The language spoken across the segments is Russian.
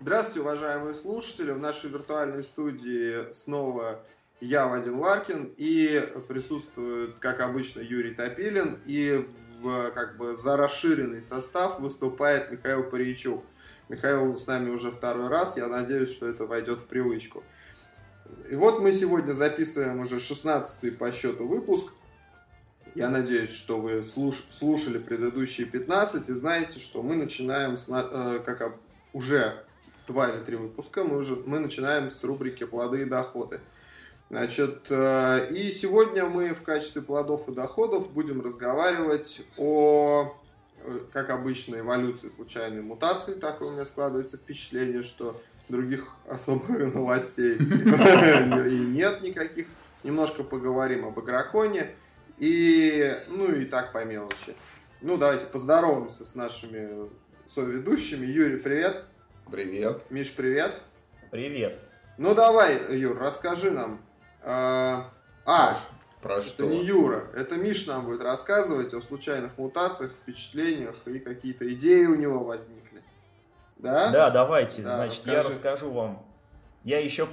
Здравствуйте, уважаемые слушатели. В нашей виртуальной студии снова я, Вадим Ларкин, и присутствует, как обычно, Юрий Топилин, и в, как бы, за расширенный состав выступает Михаил Паричук. Михаил с нами уже второй раз, я надеюсь, что это войдет в привычку. И вот мы сегодня записываем уже 16-й по счету выпуск. Я надеюсь, что вы слуш слушали предыдущие 15 и знаете, что мы начинаем, с, э, как уже два или три выпуска, мы, уже, мы начинаем с рубрики «Плоды и доходы». Значит, э, и сегодня мы в качестве плодов и доходов будем разговаривать о, э, как обычно, эволюции случайной мутации. Такое у меня складывается впечатление, что других особых новостей и нет никаких. Немножко поговорим об игроконе. И, ну и так по мелочи. Ну, давайте поздороваемся с нашими соведущими. Юрий, привет. Привет. Миш, привет. Привет. Ну давай, Юр, расскажи нам. А, а про это что? не Юра, это Миш нам будет рассказывать о случайных мутациях, впечатлениях и какие-то идеи у него возникли. Да? Да, давайте. Да, Значит, расскажи. я расскажу вам. Я еще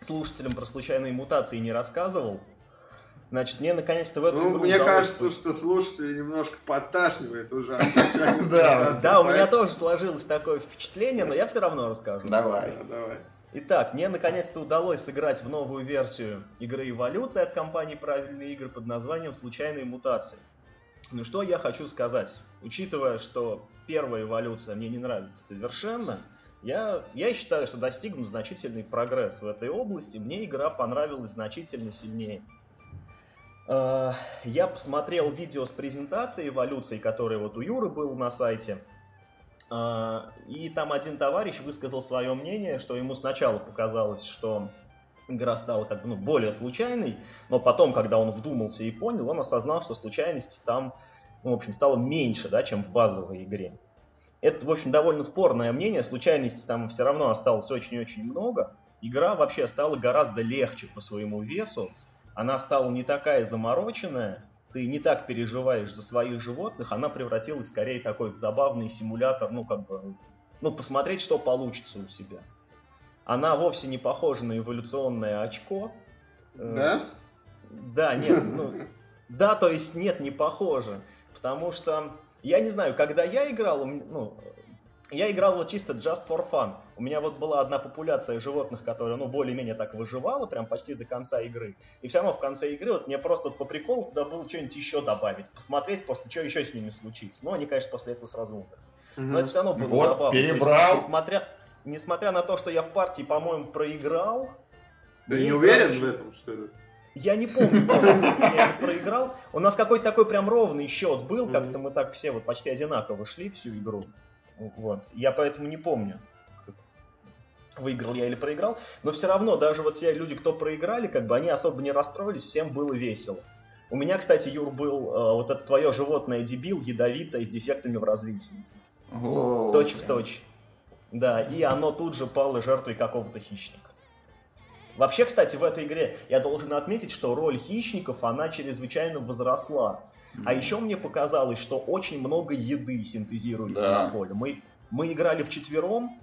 слушателям про случайные мутации не рассказывал. Значит, мне наконец-то в эту Ну, игру мне кажется, по- что слушатели немножко подташнивает уже. Да, Да, у меня тоже сложилось такое впечатление, но я все равно расскажу. Давай. Да, давай. Итак, мне наконец-то удалось сыграть в новую версию игры Эволюция от компании Правильные игры под названием Случайные мутации. Ну что я хочу сказать? Учитывая, что первая эволюция мне не нравится совершенно, я, я считаю, что достигнут значительный прогресс в этой области. Мне игра понравилась значительно сильнее. Э, Я посмотрел видео с презентацией эволюции, которое вот у Юры было на сайте. А, И там один товарищ высказал свое мнение, что ему сначала показалось, что игра стала как бы ну, более случайной, но потом, когда он вдумался и понял, он осознал, что случайности там, ну, в общем, стало меньше, да, чем в базовой игре. Это, в общем, довольно спорное мнение, случайностей там все равно осталось очень-очень много. Игра вообще стала гораздо легче по своему весу, она стала не такая замороченная, ты не так переживаешь за своих животных, она превратилась скорее такой в забавный симулятор, ну как бы, ну посмотреть, что получится у себя. Она вовсе не похожа на эволюционное очко. Э, Да? Да, нет, ну, да, то есть нет, не похоже, потому что я не знаю, когда я играл, ну, я играл вот чисто just for fun. У меня вот была одна популяция животных, которая, ну, более-менее так выживала, прям почти до конца игры. И все равно в конце игры вот мне просто вот по приколу туда было что-нибудь еще добавить, посмотреть просто, что еще с ними случится. Но они, конечно, после этого сразу умерли. Но это все равно было Вот, забавно. То есть, перебрал. несмотря, несмотря на то, что я в партии, по-моему, проиграл, Да не уверен очень- в этом, что ли? я не помню, я проиграл. У нас какой-то такой прям ровный счет был, как-то мы так все вот почти одинаково шли всю игру. Вот. Я поэтому не помню, выиграл я или проиграл. Но все равно, даже вот те люди, кто проиграли, как бы они особо не расстроились, всем было весело. У меня, кстати, Юр, был э, вот это твое животное дебил, ядовитое, с дефектами в развитии. О, Точь в точь. Да, и оно тут же пало жертвой какого-то хищника. Вообще, кстати, в этой игре я должен отметить, что роль хищников, она чрезвычайно возросла. А еще мне показалось, что очень много еды синтезируется Да. на поле. Мы, мы играли вчетвером,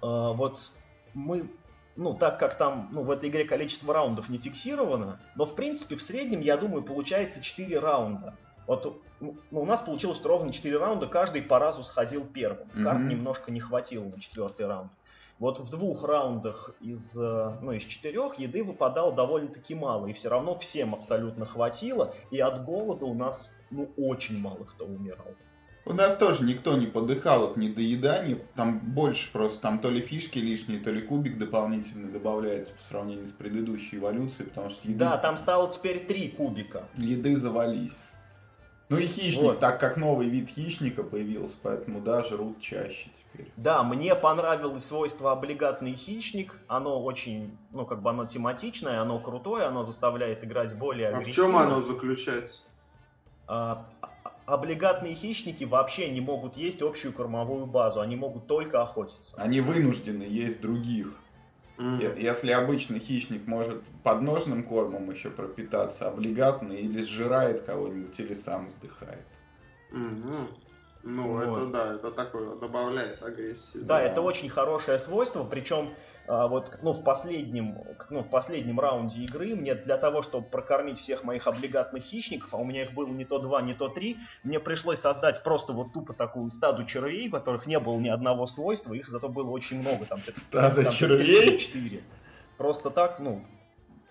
э, вот мы, ну, так как там, ну, в этой игре количество раундов не фиксировано, но, в принципе, в среднем, я думаю, получается 4 раунда. Вот ну, у нас получилось ровно 4 раунда, каждый по разу сходил первым. Карт Мгм. немножко не хватило на четвертый раунд. Вот в двух раундах из, э, ну, из четырех еды выпадало довольно-таки мало, и все равно всем абсолютно хватило, и от голода у нас, ну, очень мало кто умирал. У нас тоже никто не подыхал от недоедания. Там больше просто, там то ли фишки лишние, то ли кубик дополнительный добавляется по сравнению с предыдущей эволюцией, потому что еды, Да, там стало теперь три кубика. еды завались. Ну и хищник, Вот. так как новый вид хищника появился, поэтому да, жрут чаще теперь. Да, мне понравилось свойство облигатный хищник. Оно очень, ну, как бы оно тематичное, оно крутое, оно заставляет играть более А в агрессивно. чем оно заключается? А- облигатные хищники вообще не могут есть общую кормовую базу, они могут только охотиться. Они вынуждены есть других. Е- Если обычный хищник может подножным кормом еще пропитаться, облигатный или сжирает кого-нибудь, или сам сдыхает. Мгм. Ну, Вот. это да, это такое добавляет агрессии. Да, это очень хорошее свойство, причем вот ну, в, последнем, ну, в последнем раунде игры мне для того, чтобы прокормить всех моих облигатных хищников, а у меня их было не то два, не то три, мне пришлось создать просто вот тупо такую стаду червей, у которых не было ни одного свойства, их зато было очень много, там Стадо там червей? 4. Просто так, ну,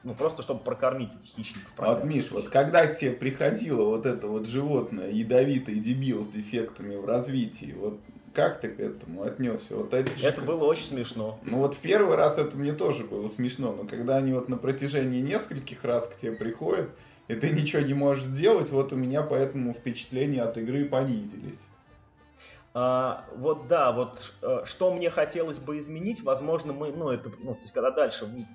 ну просто чтобы прокормить этих хищников. Вот. Миш, вот когда к тебе приходило вот это вот животное, ядовитый дебил с дефектами в развитии, вот как ты к этому отнесся? Вот это, же Это было очень смешно. Ну вот в первый раз это мне тоже было смешно, но когда они вот на протяжении нескольких раз к тебе приходят, и ты ничего не можешь сделать, вот у меня поэтому впечатления от игры понизились. А, вот да, вот э, что мне хотелось бы изменить, возможно, мы, ну, это, ну, то есть, когда дальше мы,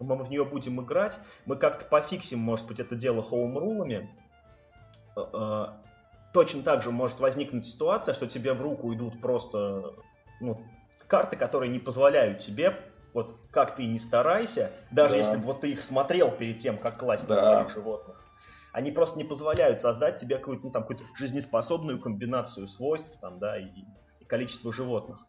мы в нее будем играть, мы как-то пофиксим, может быть, это дело хоум-рулами. Э, Точно так же может возникнуть ситуация, что тебе в руку идут просто, ну, карты, которые не позволяют тебе, вот как ты и не старайся, даже Да. если бы вот ты их смотрел перед тем, как класть на Да. своих животных, они просто не позволяют создать себе какую-то, ну, там, какую-то жизнеспособную комбинацию свойств там, да, и, и количества животных.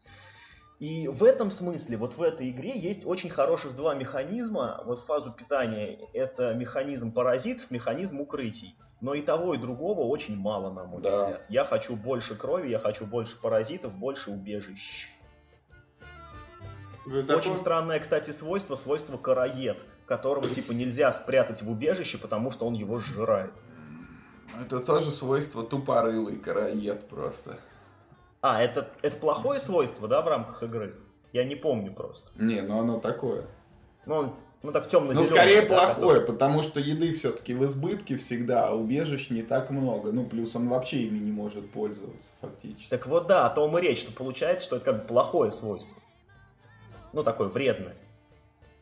И в этом смысле, вот в этой игре есть очень хороших два механизма. Вот фазу питания это механизм паразитов, механизм укрытий. Но и того, и другого очень мало, на мой Да. взгляд. Я хочу больше крови, я хочу больше паразитов, больше убежищ. Вы закон- Очень странное, кстати, свойство, свойство караед, которого типа нельзя спрятать в убежище, потому что он его сжирает. Это тоже свойство тупорылый караед просто. А, это, это плохое свойство, да, в рамках игры? Я не помню просто. Не, ну оно такое. Ну, ну так темно Ну, скорее плохое, потому что еды все-таки в избытке всегда, а убежищ не так много. Ну, плюс он вообще ими не может пользоваться, фактически. Так вот да, о том и речь, что получается, что это как бы плохое свойство. Ну, такое вредное.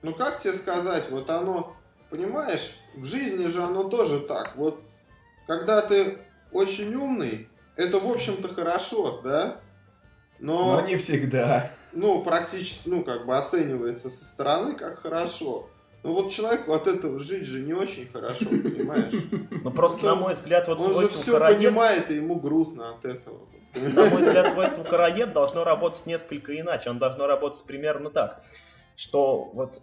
Ну как тебе сказать, вот оно, понимаешь, в жизни же оно тоже так. Вот когда ты очень умный, это в общем-то хорошо, да? Но, Но не всегда. ну, практически, ну, как бы оценивается со стороны как хорошо. Но вот человеку от этого жить же не очень хорошо, понимаешь? Ну, просто, на мой взгляд, вот Он же свойство все караед, понимает, и ему грустно от этого. на мой взгляд, свойство караед должно работать несколько иначе. Он должно работать примерно так, что вот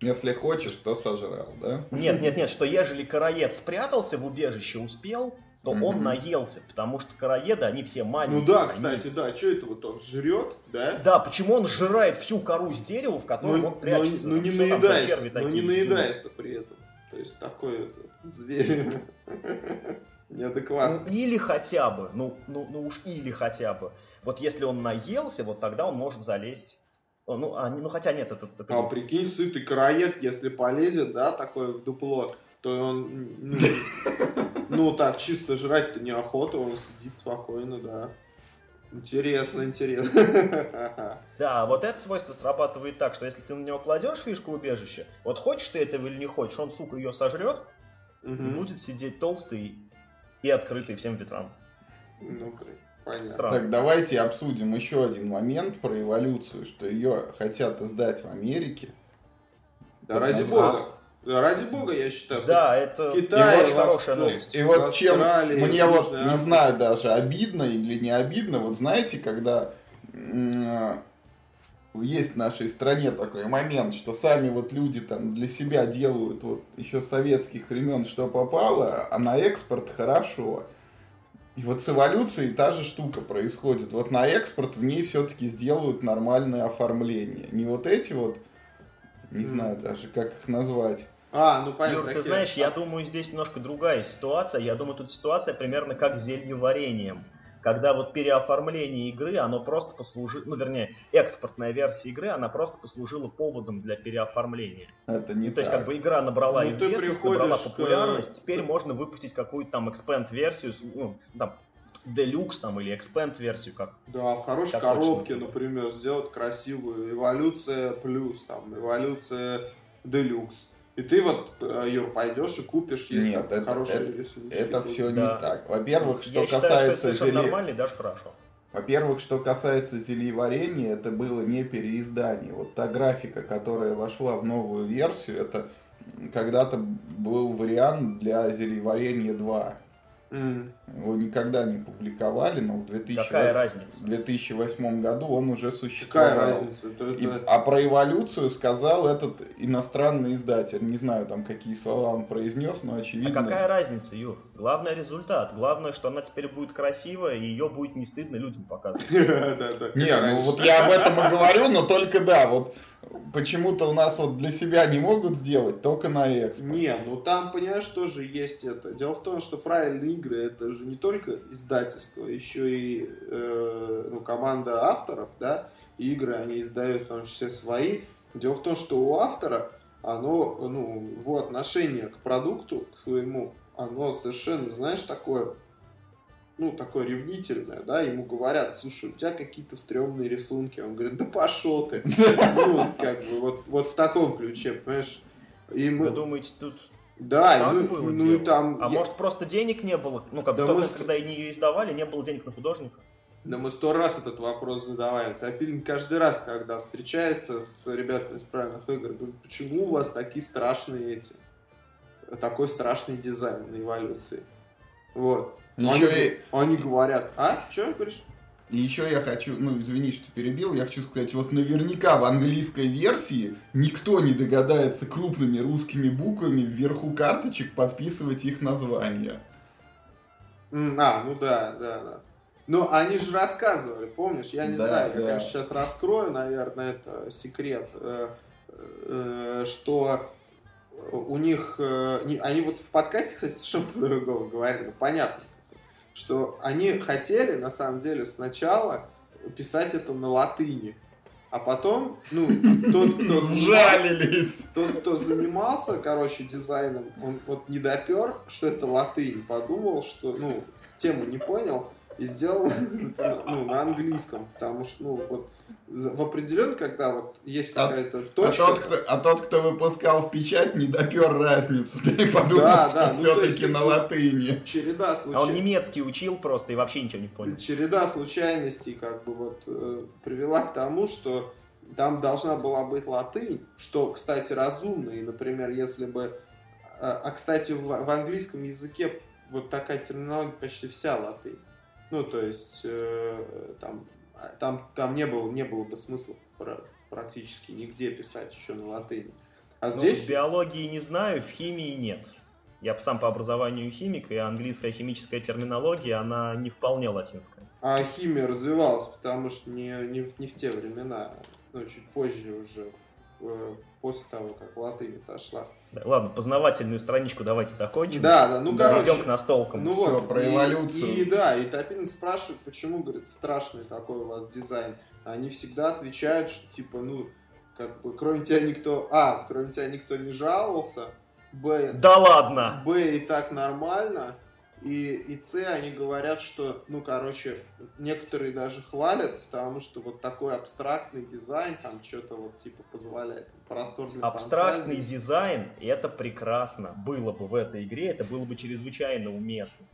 Если хочешь, то сожрал, да? Нет, нет, нет, что ежели караед спрятался в убежище, успел, то он Мгм. наелся, потому что караеды, они все Ну маленькие. да, они- кстати, да, что это вот он жрет, да? Да, почему он сжирает всю кору с дерева, в котором Но, он но- прячется? но Там не что наедается, но такие не наедается при этом. То есть такой зверь неадекватный. Ну или хотя бы, ну, ну, ну уж или хотя бы. Вот если он наелся, вот тогда он может залезть. Ну, а, не- ну хотя нет, это... это А глупость. прикинь, сытый караед, если полезет, да, такое в дупло, то он, ну, так, чисто жрать-то неохота, он сидит спокойно, да. Интересно, интересно. Да, вот это свойство срабатывает так, что если ты на него кладешь фишку убежища, вот хочешь ты этого или не хочешь, он, сука, ее сожрет, и Мгм. будет сидеть толстый и открытый всем ветрам. Ну, понятно. Странно. Так, давайте обсудим еще один момент про эволюцию, что ее хотят издать в Америке. Да ради бога. Ради бога, я считаю. Да, это Китай, очень в хорошая новость. И вот чем мне вот, не знаю даже, обидно или не обидно, вот знаете, когда есть в нашей стране такой момент, что сами вот люди там для себя делают вот еще советских времен, что попало, а на экспорт хорошо. И вот с эволюцией та же штука происходит. Вот на экспорт в ней все-таки сделают нормальное оформление. Не вот эти вот, не знаю даже, как их назвать. А, ну понятно. Юр, ты знаешь, я думаю, здесь немножко другая ситуация. Я думаю, тут ситуация примерно как с зельеварением. Когда вот переоформление игры, оно просто послужило, ну, вернее, экспортная версия игры, она просто послужила поводом для переоформления. Это не Ну, то есть, так. как бы игра набрала Ну, известность, набрала к- популярность, теперь можно выпустить какую-то там экспенд-версию, ну, там, Deluxe там или экспенд-версию, как Да, в хорошей Как коробке, например, сделать красивую эволюция плюс, там, эволюция делюкс. И ты вот, э, Юр, пойдешь и купишь, если Нет, это- хорошие это- рисунки Это будут. все Да. не так. Во-первых, что Я считаю, что касается зеле- нормально и даже хорошо. Во-первых, что касается зельеварения, это было не переиздание. Вот та графика, которая вошла в новую версию, это когда-то был вариант для зельеварения 2. М. Его никогда не публиковали, но в 2000 Какая разница? 2008 году он уже существовал. Какая разница? Это- И- это- а про эволюцию сказал этот иностранный издатель. Не знаю, там какие слова он произнес, но А очевидно. какая разница, Юр? Главное результат. Главное, что она теперь будет красивая, и ее будет не стыдно людям показывать. Не, ну вот я об этом и говорю, но только да, вот почему-то у нас вот для себя не могут сделать, только на экспорт. Не, ну там, понимаешь, тоже есть это. Дело в том, что правильные игры это же не только издательство, еще и э, ну, команда авторов, да, игры они издают в том числе свои. Дело в том, что у автора оно, ну, его отношение к продукту, к своему, оно совершенно, знаешь, такое, ну, такое ревнительное, да, ему говорят, слушай, у тебя какие-то стрёмные рисунки, он говорит, да пошел ты, ну, как бы, вот, вот в таком ключе, понимаешь, и мы, Вы думаете, тут да, так ну, было ну и там, А я- может просто денег не было? Ну, как Да тот мы когда они ее издавали, не было денег на художника. да мы сто раз этот вопрос задавали. Топилин каждый раз, когда встречается с ребятами из правильных игр, говорит, почему у вас такие страшные эти, такой страшный дизайн на эволюции? Вот. Еще они, и- они говорят, а, что говоришь? И еще я хочу, ну извини, что перебил, я хочу сказать, вот наверняка в английской версии никто не догадается крупными русскими буквами вверху карточек подписывать их названия. М, А, ну да, да, да. Ну, они же рассказывали, помнишь? Я не Да, знаю, я, да. конечно, сейчас раскрою, наверное, это секрет, э, э, что у них, э, они вот в подкасте, кстати, совершенно по-другому говорили, ну, понятно, что они хотели, на самом деле, сначала писать это на латыни, а потом, ну, тот, кто Сжалились! тот, кто занимался, короче, дизайном, он вот не допер, что это латынь, подумал, что, ну, тему не понял и сделал это, ну, на английском, потому что, ну, вот в определенно, когда вот есть А- какая-то А точка... тот, кто, а тот, кто выпускал в печать, не допер разницу. Да и подумал, Да, что да, ну, все-таки есть на ты- латыни. череда А он немецкий учил просто и вообще ничего не понял. череда случайностей как бы вот э, привела к тому, что там должна была быть латынь, что, кстати, разумно. И, например, если бы... А, а, кстати, в, в английском языке вот такая терминология почти вся латынь. Ну, то есть э, там, там, там не, было, не было бы смысла пра- практически нигде писать еще на латыни. А Ну, здесь... в биологии не знаю, в химии нет. Я сам по образованию химик, и английская химическая терминология, она не вполне латинская. А химия развивалась, потому что не, не, в, не в те времена, ну, чуть позже уже, э, после того, как латынь отошла. Да, ладно, познавательную страничку давайте закончим. Да, да, ну, Да, короче, Идем к настолкам. ну всё, вот, про и- эволюцию. И, да, и Топилин спрашивает, почему, говорит, страшный такой у вас дизайн. Они всегда отвечают, что, типа, ну, как бы, кроме тебя никто, а, кроме тебя никто не жаловался, б, Да ладно! Б и так нормально, и, и С они говорят, что, ну, короче, некоторые даже хвалят, потому что вот такой абстрактный дизайн там что-то вот типа позволяет простор для Абстрактный фантазии. дизайн, это прекрасно. Было бы в этой игре, это было бы чрезвычайно уместно.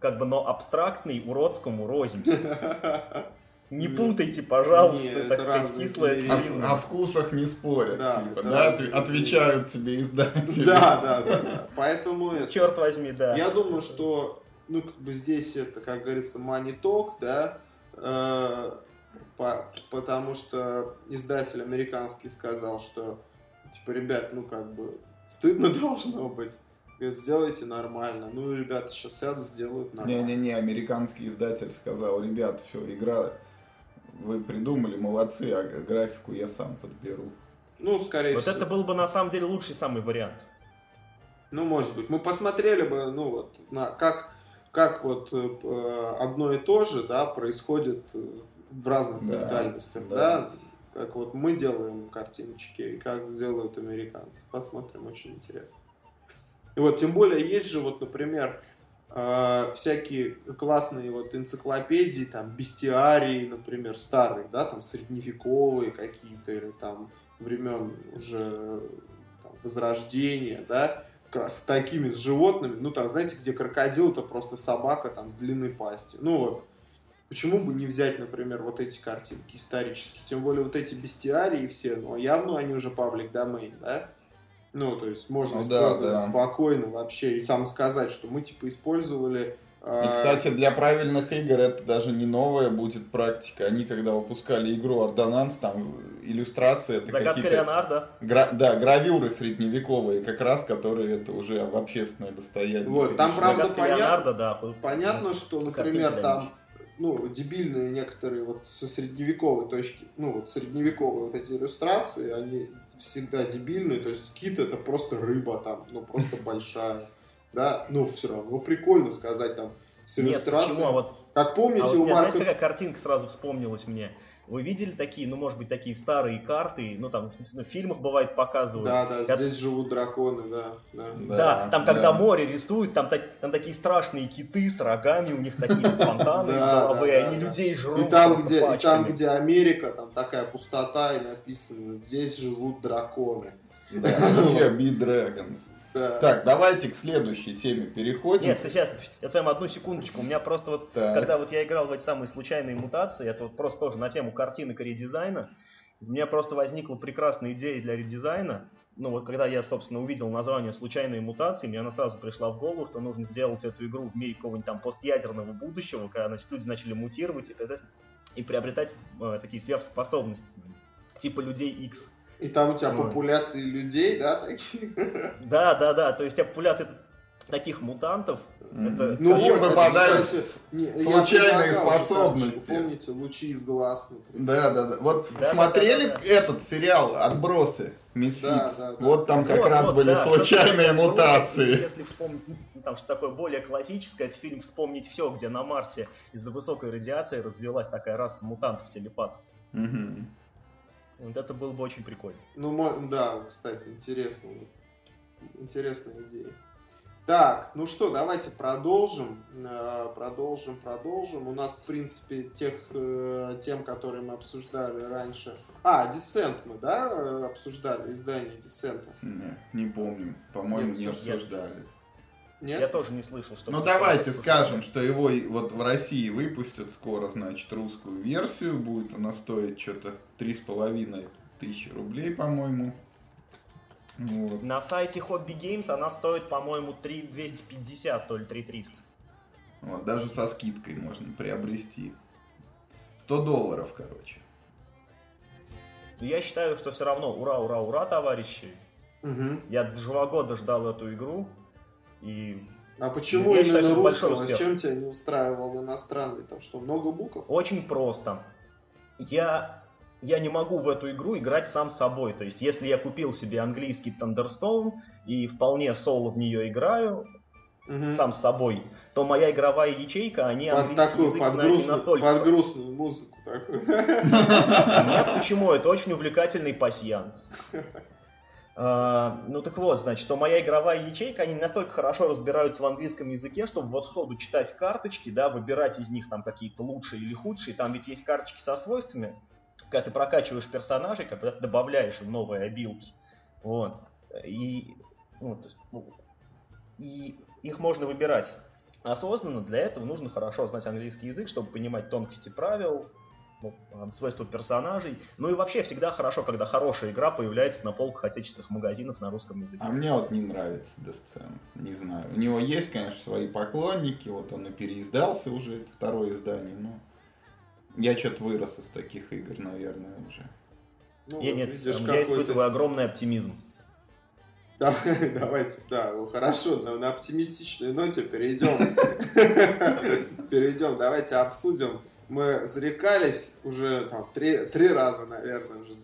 Как бы, но абстрактный уродскому рознь. Не путайте, пожалуйста, не, это так сказать, разные кислое с. О, о вкусах не спорят, Да, типа, да, отвечают тебе издатели. Да, да, да, да. Поэтому это- Черт возьми, да. Я думаю, что, ну, как бы здесь это, как говорится, money talk, да, э, по- потому что издатель американский сказал, что, типа, ребят, ну, как бы, стыдно должно быть. Говорит, сделайте нормально. Ну, ребята сейчас сядут, сделают нормально. Не-не-не, американский издатель сказал, ребят, все, игра вы придумали, молодцы, а графику я сам подберу. Ну, скорее Вот всего. это был бы на самом деле лучший самый вариант. Ну, может быть. Мы посмотрели бы, ну, вот, на, как, как вот э, э, одно и то же, да, происходит э, в разных Да, ментальностях, да. да. Как вот мы делаем картиночки, и как делают американцы. Посмотрим, очень интересно. И вот, тем более, есть же, вот, например, э, всякие классные вот энциклопедии, там, бестиарии, например, старые, да, там, средневековые какие-то, или там времен уже там, Возрождения, да, с такими с животными, ну там, знаете, где крокодил, это просто собака там с длинной пастью. Ну вот, почему бы не взять, например, вот эти картинки исторические, тем более вот эти бестиарии все, ну явно они уже паблик домейн, да? Ну, то есть можно Ну да, использовать да. спокойно вообще и там сказать, что мы типа использовали... э, И, кстати, для правильных игр это даже не новая будет практика. Они, когда выпускали игру Ордонанс, там иллюстрации, это Загадка какие-то... Леонардо. гра- Да, гравюры средневековые, как раз, которые это уже в общественное достояние. Вот, там, перешли. Правда, понятно- Леонардо, да. был- Понятно, что, Картинки например, да, там, ну, дебильные некоторые вот со средневековой точки, ну, вот средневековые вот эти иллюстрации, они всегда дебильные, то есть кит это просто рыба там, ну, просто большая, да, ну, все равно прикольно сказать там с Нет, иллюстрацией. почему? А вот, Как помните, а вот у Марка... знаете, какая картинка сразу вспомнилась мне? Вы видели такие, ну, может быть, такие старые карты, ну, там, в, в фильмах бывает показывают. Да, да, Как- здесь живут драконы, да, да. Да, Да, там, когда да. море рисуют, там, так- там такие страшные киты с рогами, у них такие фонтаны из головы, они людей жрут И там, где, и там, пачками. где Америка, там такая пустота и написано, здесь живут драконы. Да, Here be dragons. Да. Так, давайте к следующей теме переходим. Нет, сейчас, я с вами одну секундочку. У меня просто вот, Так. когда вот я играл в эти самые случайные мутации, это вот просто тоже на тему картинок и редизайна, у меня просто возникла прекрасная идея для редизайна. Ну вот когда я, собственно, увидел название «Случайные мутации», мне она сразу пришла в голову, что нужно сделать эту игру в мире какого-нибудь там постядерного будущего, когда, значит, люди начали мутировать и, и приобретать э, такие сверхспособности, типа людей X. И там у тебя Ой. популяции людей, да, такие. Да, да, да, то есть у тебя популяция таких мутантов, это Ну, Им вот, выпадают кстати, не, я случайные предлагал способности. Помните, лучи из глаз, например. Да, да, да. Вот Да, смотрели да, да, да. этот сериал «Отбросы» Мисс Да, Фикс? да, да. Вот там как Вот, раз вот, были да, случайные такое мутации. Если вспомнить, ну, там что такое более классическое, это фильм «Вспомнить все», где на Марсе из-за высокой радиации развелась такая раса мутантов телепатов. Вот это было бы очень прикольно. Ну, да, кстати, интересно. Интересная идея. Так, ну что, давайте продолжим. Э, Продолжим, продолжим. У нас, в принципе, тех э, тем, которые мы обсуждали раньше. А, Descent мы, да, э, обсуждали, издание Descent. Не, не помню. По-моему, не обсуждали. Нет? Я тоже не слышал, что... Ну давайте скажем, что его вот в России выпустят скоро, значит, русскую версию. Будет она стоить что-то три с половиной тысячи рублей, по-моему. Вот. На сайте Hobby Games она стоит, по-моему, 3250, то ли 3300. Вот, даже со скидкой можно приобрести. 100 долларов, короче. Я считаю, что все равно ура, ура, ура, товарищи. Мгм. Я два года ждал эту игру, и А почему Я считаю, именно большой русского? успех. Чем тебя не устраивал иностранный? Там что, много букв? Очень просто. Я, я не могу в эту игру играть сам собой. То есть, если я купил себе английский Thunderstone и вполне соло в нее играю Мгм. сам собой, то моя игровая ячейка, они Под английский такую, язык под знают не грустную, настолько. под грустную музыку такую. Нет, почему? Это очень увлекательный пасьянс. А, ну так вот, значит, то моя игровая ячейка, они настолько хорошо разбираются в английском языке, чтобы вот сходу читать карточки, да, выбирать из них там какие-то лучшие или худшие. Там ведь есть карточки со свойствами, когда ты прокачиваешь персонажей, когда ты добавляешь им новые обилки. Вот. И, ну, то есть, ну, и их можно выбирать осознанно. Для этого нужно хорошо знать английский язык, чтобы понимать тонкости правил, ну, э, свойства персонажей. Ну и вообще всегда хорошо, когда хорошая игра появляется на полках отечественных магазинов на русском языке. А мне вот не нравится Descent. Не знаю. У него есть, конечно, свои поклонники. Вот он и переиздался уже, это второе издание, но я что-то вырос из таких игр, наверное, уже. Ну, я вот нет, видишь, я испытываю огромный оптимизм. Да, Давайте, да, ну, хорошо, на, на оптимистичной ноте перейдем. Перейдем, давайте обсудим. Мы зарекались уже там три, три раза, наверное, уже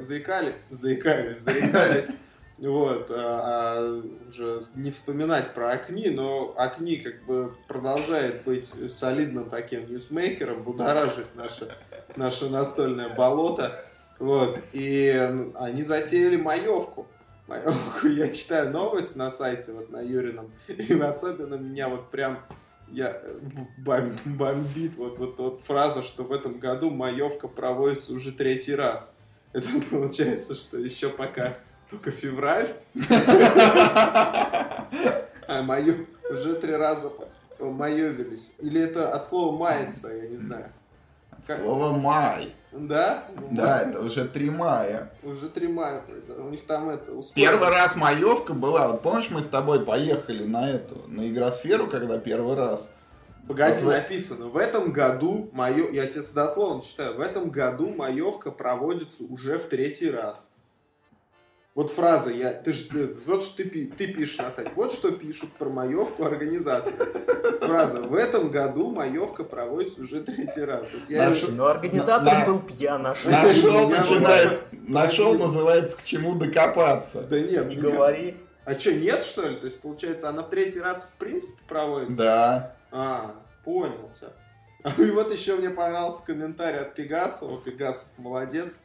заикали, заикались, зарекались. Вот, а, а уже не вспоминать про Акни, но Акни как бы продолжает быть солидным таким ньюсмейкером, будоражит наше, наше настольное болото. Вот, и они затеяли маевку. Маевку. Я читаю новость на сайте, вот на Юрином, и особенно меня вот прям я бом- бомбит вот, вот, вот фраза, что в этом году маевка проводится уже третий раз. Это получается, что еще пока только февраль, а мою уже три раза маевились. Или это от слова маяться, я не знаю. Как- Слово май. Да? Да, это уже 3 мая. Уже три мая произошло. У них там это... ускорено. Первый раз маевка была. Вот помнишь, мы с тобой поехали на эту, на игросферу, когда первый раз? Погоди, Вот написано, в этом году, мое, я тебе дословно читаю, в этом году маевка проводится уже в третий раз. Вот фраза, я, ты ж, ты- вот что ты, ты пишешь на сайте, вот что пишут про маевку организаторы. Фраза, в этом году маевка проводится уже третий раз. Вот я- Наш- Но организатор На- был пьян, наш. Нашел, Я начинает, нашел, называется, к чему докопаться. Да нет, Не нет. говори. А что, нет, что ли? То есть, получается, она в третий раз в принципе проводится? Да. А, понял тебя. И вот еще мне понравился комментарий от Пегасова. Пегасов молодец.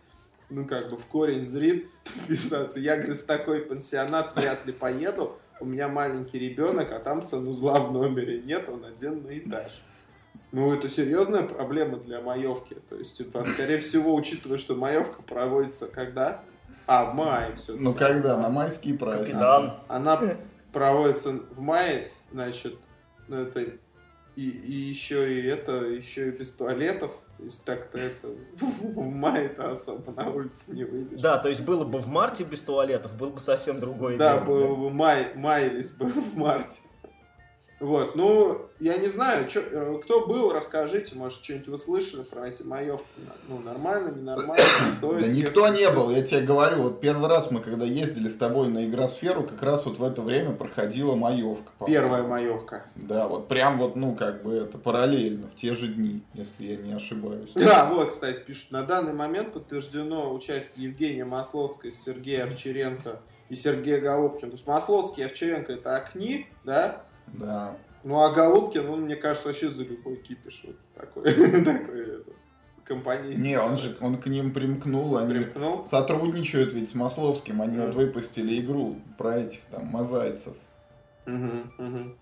Ну, как бы в корень зрит. Пишет, я, говорит, в такой пансионат вряд ли поеду. У меня маленький ребенок, а там санузла в номере нет, он один на этаж. Ну, это серьезная проблема для маевки. То есть, типа, скорее всего, учитывая, что маевка проводится когда? А, в мае все. Ну когда? На майские праздники. Капитан. Она проводится в мае, значит, ну, это и, и еще и это, еще и без туалетов. То есть так-то это в мае-то особо на улице не выйдешь. Да, то есть было бы в марте без туалетов, было бы совсем другое Да, дело. бы в май, маялись бы в марте. Вот, ну, я не знаю, чё, э, кто был, расскажите, может, что-нибудь вы слышали про эти маевки? Ну, нормально, ненормально, стоит? Да никто не был, я тебе говорю, вот первый раз мы когда ездили с тобой на игросферу, как раз вот в это время проходила маевка. Первая маевка. Да, вот прям вот, ну, как бы это параллельно, в те же дни, если я не ошибаюсь. Да, вот, кстати, пишут, на данный момент подтверждено участие Евгения Масловской, Сергея Овчаренко и Сергея Голубкина. То есть Масловский и Овчаренко это окни, да? Да. Ну а Голубкин, он, мне кажется, вообще за любой кипиш. Вот такой, такой это, компанист. Не, он же, он к ним примкнул, они Примкнул. сотрудничают ведь с Масловским, они Да. вот выпустили игру про этих там мозаицев. Мгм, мгм.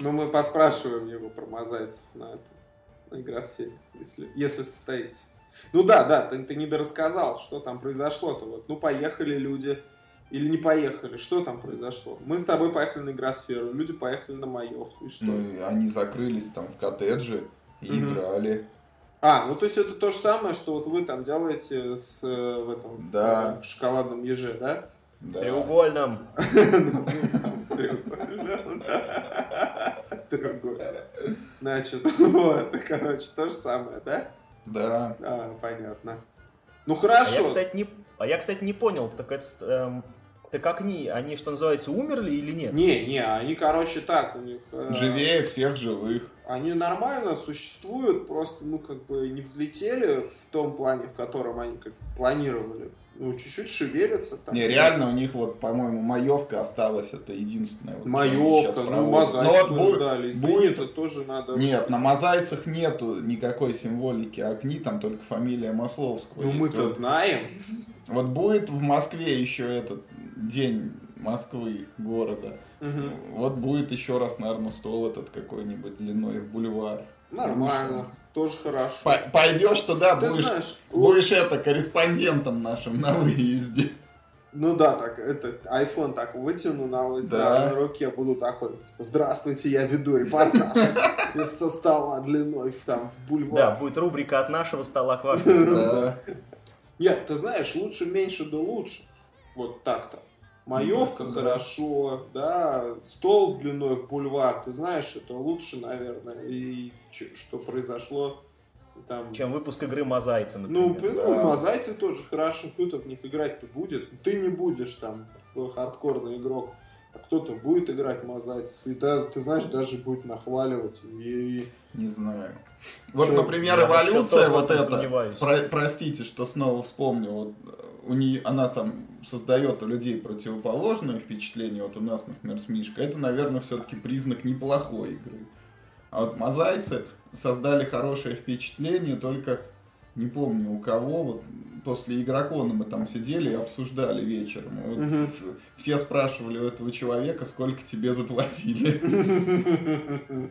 Ну, мы поспрашиваем его про мозаицев на, этом, на игросфере, если, если состоится. Ну да, да, ты, ты не дорассказал, что там произошло-то. Вот. Ну, поехали люди или не поехали. Что там произошло? Мы с тобой поехали на игросферу, люди поехали на маевку. И что? Ну, они закрылись там в коттедже и Мгм. играли. А, ну то есть это то же самое, что вот вы там делаете с, э, в этом Да. э, в шоколадном еже, да? Да. Треугольном. Треугольно. Значит, вот, короче, то же самое, да? Да. А, понятно. Ну А я, хорошо. кстати, не, а я, кстати, не понял, так это, эм, так окни, они, что называется, умерли или нет? Не, не, они, короче, так, у них... э, Живее всех живых. Они нормально существуют, просто, ну, как бы не взлетели в том плане, в котором они как планировали. Ну, чуть-чуть шевелятся там. Не, реально у них вот, по-моему, маевка осталась, это единственное. вот, они Маевка, ну, мозаику Ну, вот будет- ждали. Извини, будет- это тоже надо... Нет, на мозаицах нету никакой символики окни, там только фамилия Масловского. Ну, мы-то Вот- знаем. Вот будет в Москве еще этот день Москвы, города. Мгм. Вот будет еще раз, наверное, стол этот какой-нибудь длиной в бульвар. Нормально. Тоже хорошо. По- Пойдешь туда, Ты будешь, знаешь, будешь это корреспондентом нашим на выезде. Ну да, так, этот iPhone так вытяну на, на- Да. на руке, буду такой, типа, здравствуйте, я веду репортаж из со стола длиной в, там, в Да, бульвар. будет рубрика от нашего стола к вашему столу. Да. Нет, ты знаешь, лучше меньше да лучше. Вот так-то. Маевка Да. хорошо, да, стол длиной в бульвар, ты знаешь, это лучше, наверное, и что произошло там... Чем выпуск игры Мозаица, Ну, например. ну, Да. мозаицы тоже хорошо, кто-то в них играть-то будет. Ты не будешь там хардкорный игрок, а кто-то будет играть в мозаицев. И да, ты знаешь, даже будет нахваливать. И Не знаю. Вот, Чё, например, Я эволюция вот эта. Про- простите, что снова вспомнил. Вот э, у нее, она сам создает у людей противоположное впечатление. Вот у нас, например, с Мишкой. Это, наверное, все-таки признак неплохой игры. А вот мозаицы создали хорошее впечатление, только не помню у кого. Вот после игрокона мы там сидели и обсуждали вечером. Вот ф- Все спрашивали у этого человека, сколько тебе заплатили.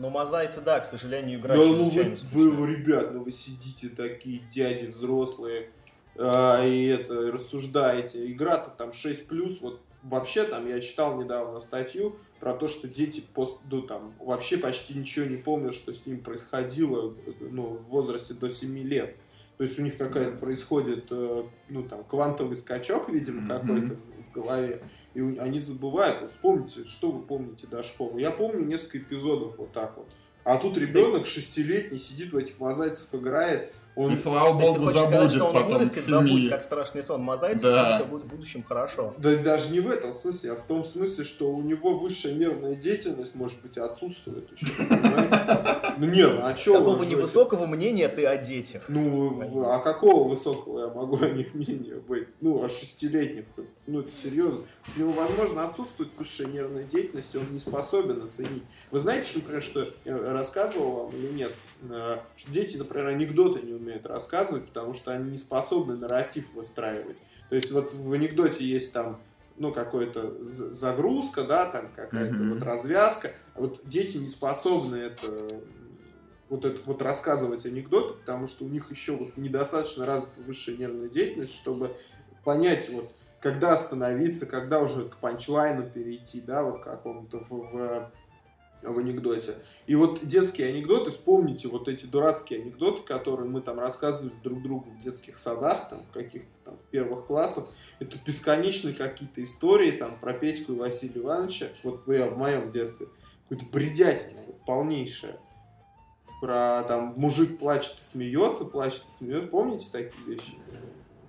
Ну, Мозаицы, да, к сожалению, Да играть ну вы, вы, ребят, ну вы сидите такие дяди взрослые а, и это рассуждаете. Игра-то там 6 плюс, вот вообще там я читал недавно статью про то, что дети пост, ну, там, вообще почти ничего не помнят, что с ним происходило ну, в возрасте до 7 лет. То есть у них какая-то происходит, э, ну, там, квантовый скачок, видимо, Мгм. какой-то в голове. И у- они забывают. Вот вспомните, что вы помните до школы. Я помню несколько эпизодов вот так вот. А тут ребенок шестилетний сидит в этих мозаицев, играет. Он И слава То есть ты богу, хочешь сказать, забудет что он потом вырастет, забудет, как страшный сон мозаицы, Да. все будет в будущем хорошо. Да даже не в этом смысле, а в том смысле, что у него высшая нервная деятельность, может быть, и отсутствует еще. понимаете? Ну нет, ну а что Какого невысокого мнения ты о детях? Ну, а какого высокого я могу о них мнения быть? Ну, о шестилетних. Ну, это серьезно. У него, возможно, отсутствует высшая нервная деятельность, и он не способен оценить. Вы знаете, что, например, что я рассказывал вам или нет? Э, Что дети, например, анекдоты не умеют рассказывать, потому что они не способны нарратив выстраивать. То есть вот в анекдоте есть там ну, какая-то загрузка, да, там какая-то Мгм. вот развязка. А вот дети не способны это вот это вот рассказывать анекдоты, потому что у них еще вот недостаточно развита высшая нервная деятельность, чтобы понять вот когда остановиться, когда уже к панчлайну перейти, да, вот какому-то в, в, в анекдоте. И вот детские анекдоты, вспомните вот эти дурацкие анекдоты, которые мы там рассказывали друг другу в детских садах, там, в каких-то там первых классах. Это бесконечные какие-то истории там про Петьку и Василия Ивановича, вот я в моем детстве, какое-то бредятина вот, полнейшая. Про там мужик плачет и смеется, плачет и смеется. Помните такие вещи?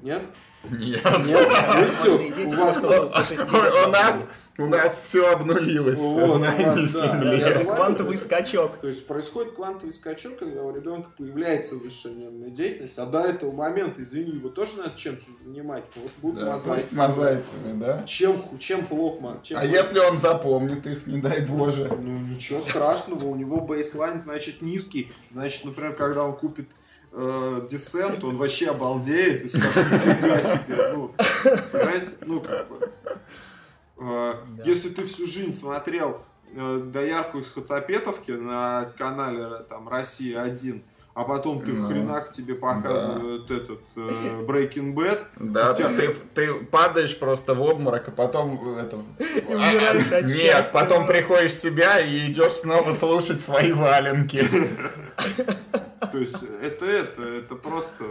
Нет? Нет. Нет? Дети У вас У нас, у нас все обнулилось в Вот, у сознании да. Земли. Я говорю, Квантовый скачок. То есть происходит квантовый скачок, когда у ребенка появляется высшая нервная деятельность, а до этого момента, извини, его тоже надо чем-то занимать. Вот будут Да, мозаицы. пусть мозаицами, да? Чем, чем плохо? ма- Чем А плохо? если он запомнит их, не дай боже? Ну, ничего страшного, у него бейслайн, значит, низкий. Значит, например, когда он купит э, Descent, он вообще обалдеет. То есть, как нифига себе. Ну, понимаете? Ну, как бы. Э, Да. Если ты всю жизнь смотрел э, доярку из Хацапетовки на канале там Россия-1, а потом ты Ну, хренак тебе показывают этот э, Breaking Bad, Да, Хотя- ты, ты падаешь просто в обморок, а потом это... от Нет, потом приходишь в себя и идешь снова слушать свои валенки. То есть это это, это просто,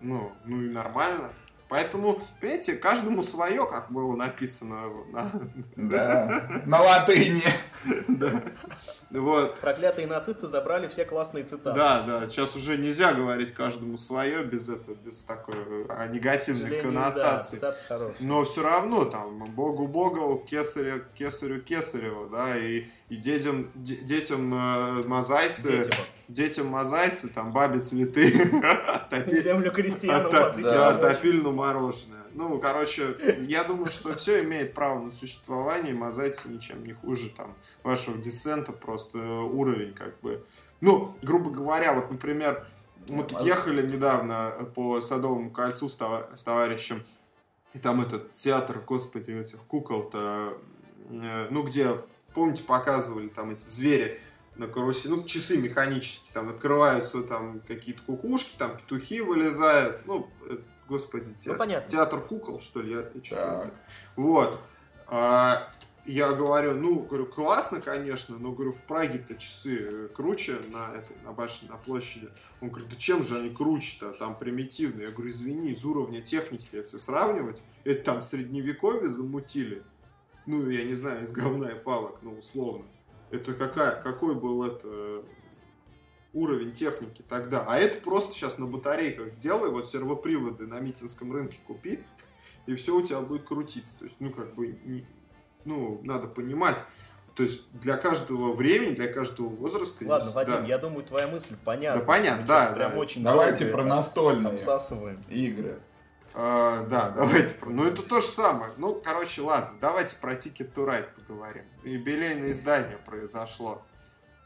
ну, ну и нормально. Поэтому, понимаете, каждому свое, как было написано. на- Да, на латыни. да. Вот. Проклятые нацисты забрали все классные цитаты. Да, да, сейчас уже нельзя говорить каждому свое без этого, без такой а, негативной да, коннотации. хорошие. Но все равно там Богу Богову, Кесарю, Кесарю Кесареву, да, и, и детям, де- детям э, мозайцы, Детям. детям мозайцы, там бабе цветы, Землю крестьянам Отто- фабрики да, рабочих. топильну мороженое. Ну, короче, я думаю, что все имеет право на существование, мозаицы ничем не хуже там вашего десента, просто э, уровень как бы. Ну, грубо говоря, вот, например, мы тут ехали недавно по Садовому кольцу с, това- с товарищем, и там этот театр, господи, этих кукол-то, э, ну, где, помните, показывали там эти звери на карусели, ну, часы механические, там открываются там какие-то кукушки, там петухи вылезают, ну, господи, Ну, театр, понятно. театр кукол, что ли, я Так. говорю. Вот. А, я говорю, ну, говорю, классно, конечно, но, говорю, в Праге-то часы э, круче на, этой, на башне, на площади. Он говорит, да чем же они круче-то, там примитивные. Я говорю, извини, из уровня техники, если сравнивать, это там в средневековье замутили. Ну, я не знаю, из говна и палок, ну, условно. Это какая, какой был это уровень техники тогда. А это просто сейчас на батарейках сделай, вот сервоприводы на митинском рынке купи, и все у тебя будет крутиться. То есть, ну, как бы, не- ну, надо понимать. То есть, для каждого времени, для каждого возраста... Ладно, есть- Вадим, да. я думаю, твоя мысль понятна. Да, понятно, да, Прям да. очень Давайте долго про настольные Обсасываем. игры. А, да, давайте. про- Ну, это то же самое. Ну, короче, ладно, давайте про Ticket to Ride поговорим. Юбилейное издание произошло.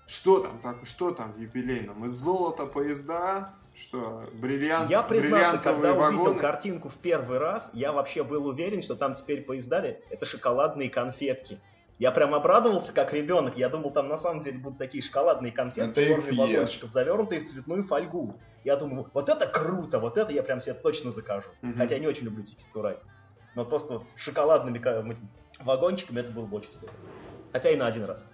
Что там так, что там в юбилейном? Из золота поезда? Что, бриллиант, Я, бриллиантовые когда увидел вагоны? картинку в первый раз, я вообще был уверен, что там теперь поиздали это шоколадные конфетки. Я прям обрадовался, как ребенок. Я думал, там на самом деле будут такие шоколадные конфетки Это в форме съешь. вагончиков, завернутые в цветную фольгу. Я думаю, вот это круто, вот это я прям себе точно закажу. Мгм. Хотя я не очень люблю Ride. Но просто вот шоколадными вагончиками это было бы очень здорово. Хотя и на один раз.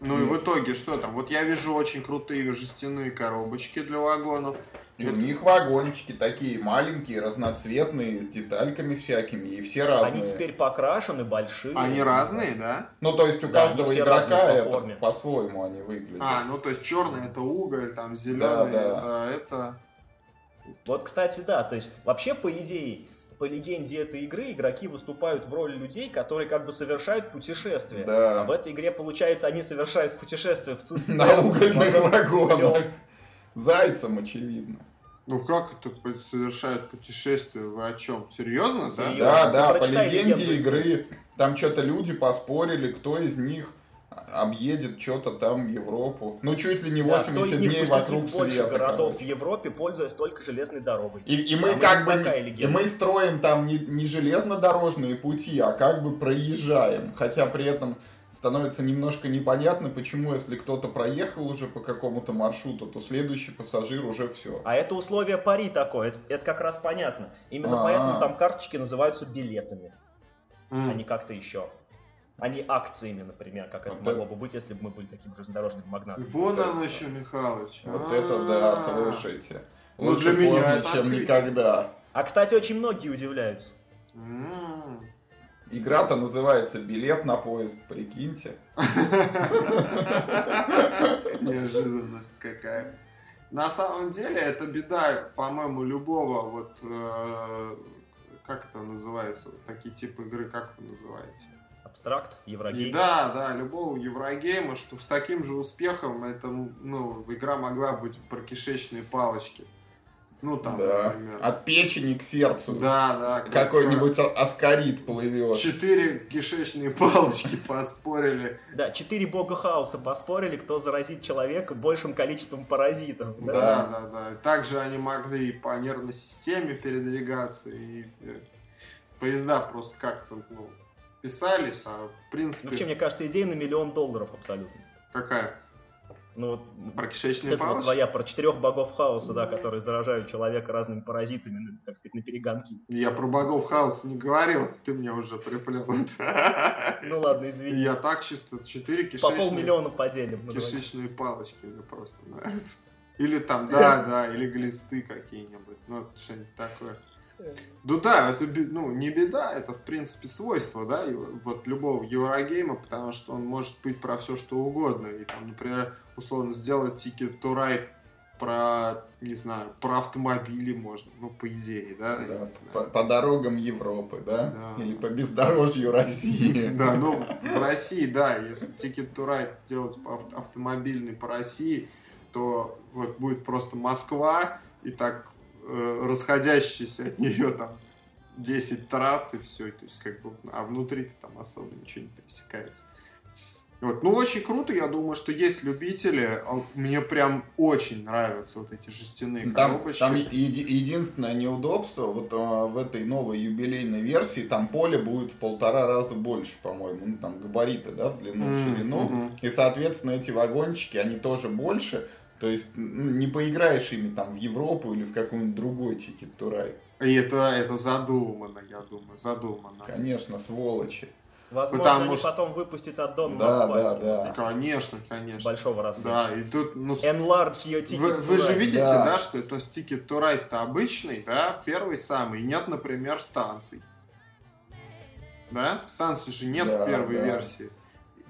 Ну и в итоге что там? Вот я вижу очень крутые жестяные коробочки для вагонов. И у них вагончики такие маленькие, разноцветные, с детальками всякими, и все разные. Они теперь покрашены, большие. Они разные, да? Ну, то есть у да, каждого игрока это по по-своему они выглядят. А, ну то есть черный это уголь, там зеленый да, да. это, это... Вот, кстати, да, то есть вообще по идее по легенде этой игры игроки выступают в роли людей, которые как бы совершают путешествие. Да. А в этой игре, получается, они совершают путешествие в цистерне. На угольных вагонах. Зайцем, очевидно. Ну как это совершает путешествие? Вы о чем? Серьезно, Серьезно? да? Да, да, по легенде игры. Там что-то люди поспорили, кто из них объедет что-то там Европу. Ну, чуть ли не 80 да, кто из них дней вокруг больше света, городов короче. в Европе, пользуясь только железной дорогой. И, и мы а как бы, и мы строим там не, не железнодорожные пути, а как бы проезжаем. Хотя при этом становится немножко непонятно, почему, если кто-то проехал уже по какому-то маршруту, то следующий пассажир уже все. А это условие пари такое, это, это как раз понятно. Именно А-а-а. поэтому там карточки называются билетами, mm. а не как-то еще. А не акциями, например, как это вот могло бы быть, если бы мы были таким железнодорожным магнатом. Вон оно еще, Михалыч. Вот это да, слушайте. Лучше ну, для меня чем никогда. А, кстати, очень многие удивляются. Игра-то называется «Билет на поезд», прикиньте. Неожиданность какая. На самом деле, это беда, по-моему, любого вот... Э, как это называется? Такие типы игры, как вы называете? Абстракт, Еврогейм. да, да, любого Еврогейма, что с таким же успехом это, ну, игра могла быть про кишечные палочки. Ну, там, да. например. От печени к сердцу. Да, да. Какой-нибудь аскарит плывет. Четыре кишечные палочки поспорили. Да, четыре бога хаоса поспорили, кто заразит человека большим количеством паразитов. Да, да, да. да. Также они могли и по нервной системе передвигаться, и э, поезда просто как-то, ну, писались, а в принципе... Ну, вообще, мне кажется, идея на миллион долларов абсолютно. Какая? Ну вот про кишечные это вот твоя про четырех богов хаоса, да, которые заражают человека разными паразитами, ну, так сказать, на перегонки. Я про богов хаоса не говорил, ты мне уже приплел. Ну ладно, извини. Я так чисто четыре кишечные... По полмиллиона поделим. Ну, кишечные палочки мне просто нравятся. Или там, да, да, или глисты какие-нибудь. Ну, что-нибудь такое. Ну да, это ну, не беда, это в принципе свойство, да, вот любого Еврогейма, потому что он может быть про все что угодно. И там, например, условно сделать Ticket to Ride про, не знаю, про автомобили можно, ну, по идее, да? да по, по дорогам Европы, да? да? Или по бездорожью России. Да, ну, в России, да, если Ticket to Ride делать автомобильный по России, то вот будет просто Москва, и так э, расходящиеся от нее там 10 трасс и все, то есть как бы, а внутри там особо ничего не пересекается. Вот. Ну, очень круто, я думаю, что есть любители. А мне прям очень нравятся вот эти жестяные там, коробочки. Там еди- единственное неудобство, вот а, в этой новой юбилейной версии, там поле будет в полтора раза больше, по-моему. Ну, там габариты, да, в длину, в ширину. Mm-hmm. И, соответственно, эти вагончики, они тоже больше. То есть ну, не поиграешь ими там в Европу или в какой-нибудь другой тикет турай. И это, это задумано, я думаю, задумано. Конечно, сволочи. Возможно, Потому они что... потом выпустят аддон да, да, да. Конечно, конечно. Большого размера. Да, и тут... Ну, Enlarge your ticket Вы, вы же видите, да. да, что это ticket to ride-то обычный, да, первый самый. Нет, например, станций. Да? Станций же нет да, в первой да. версии.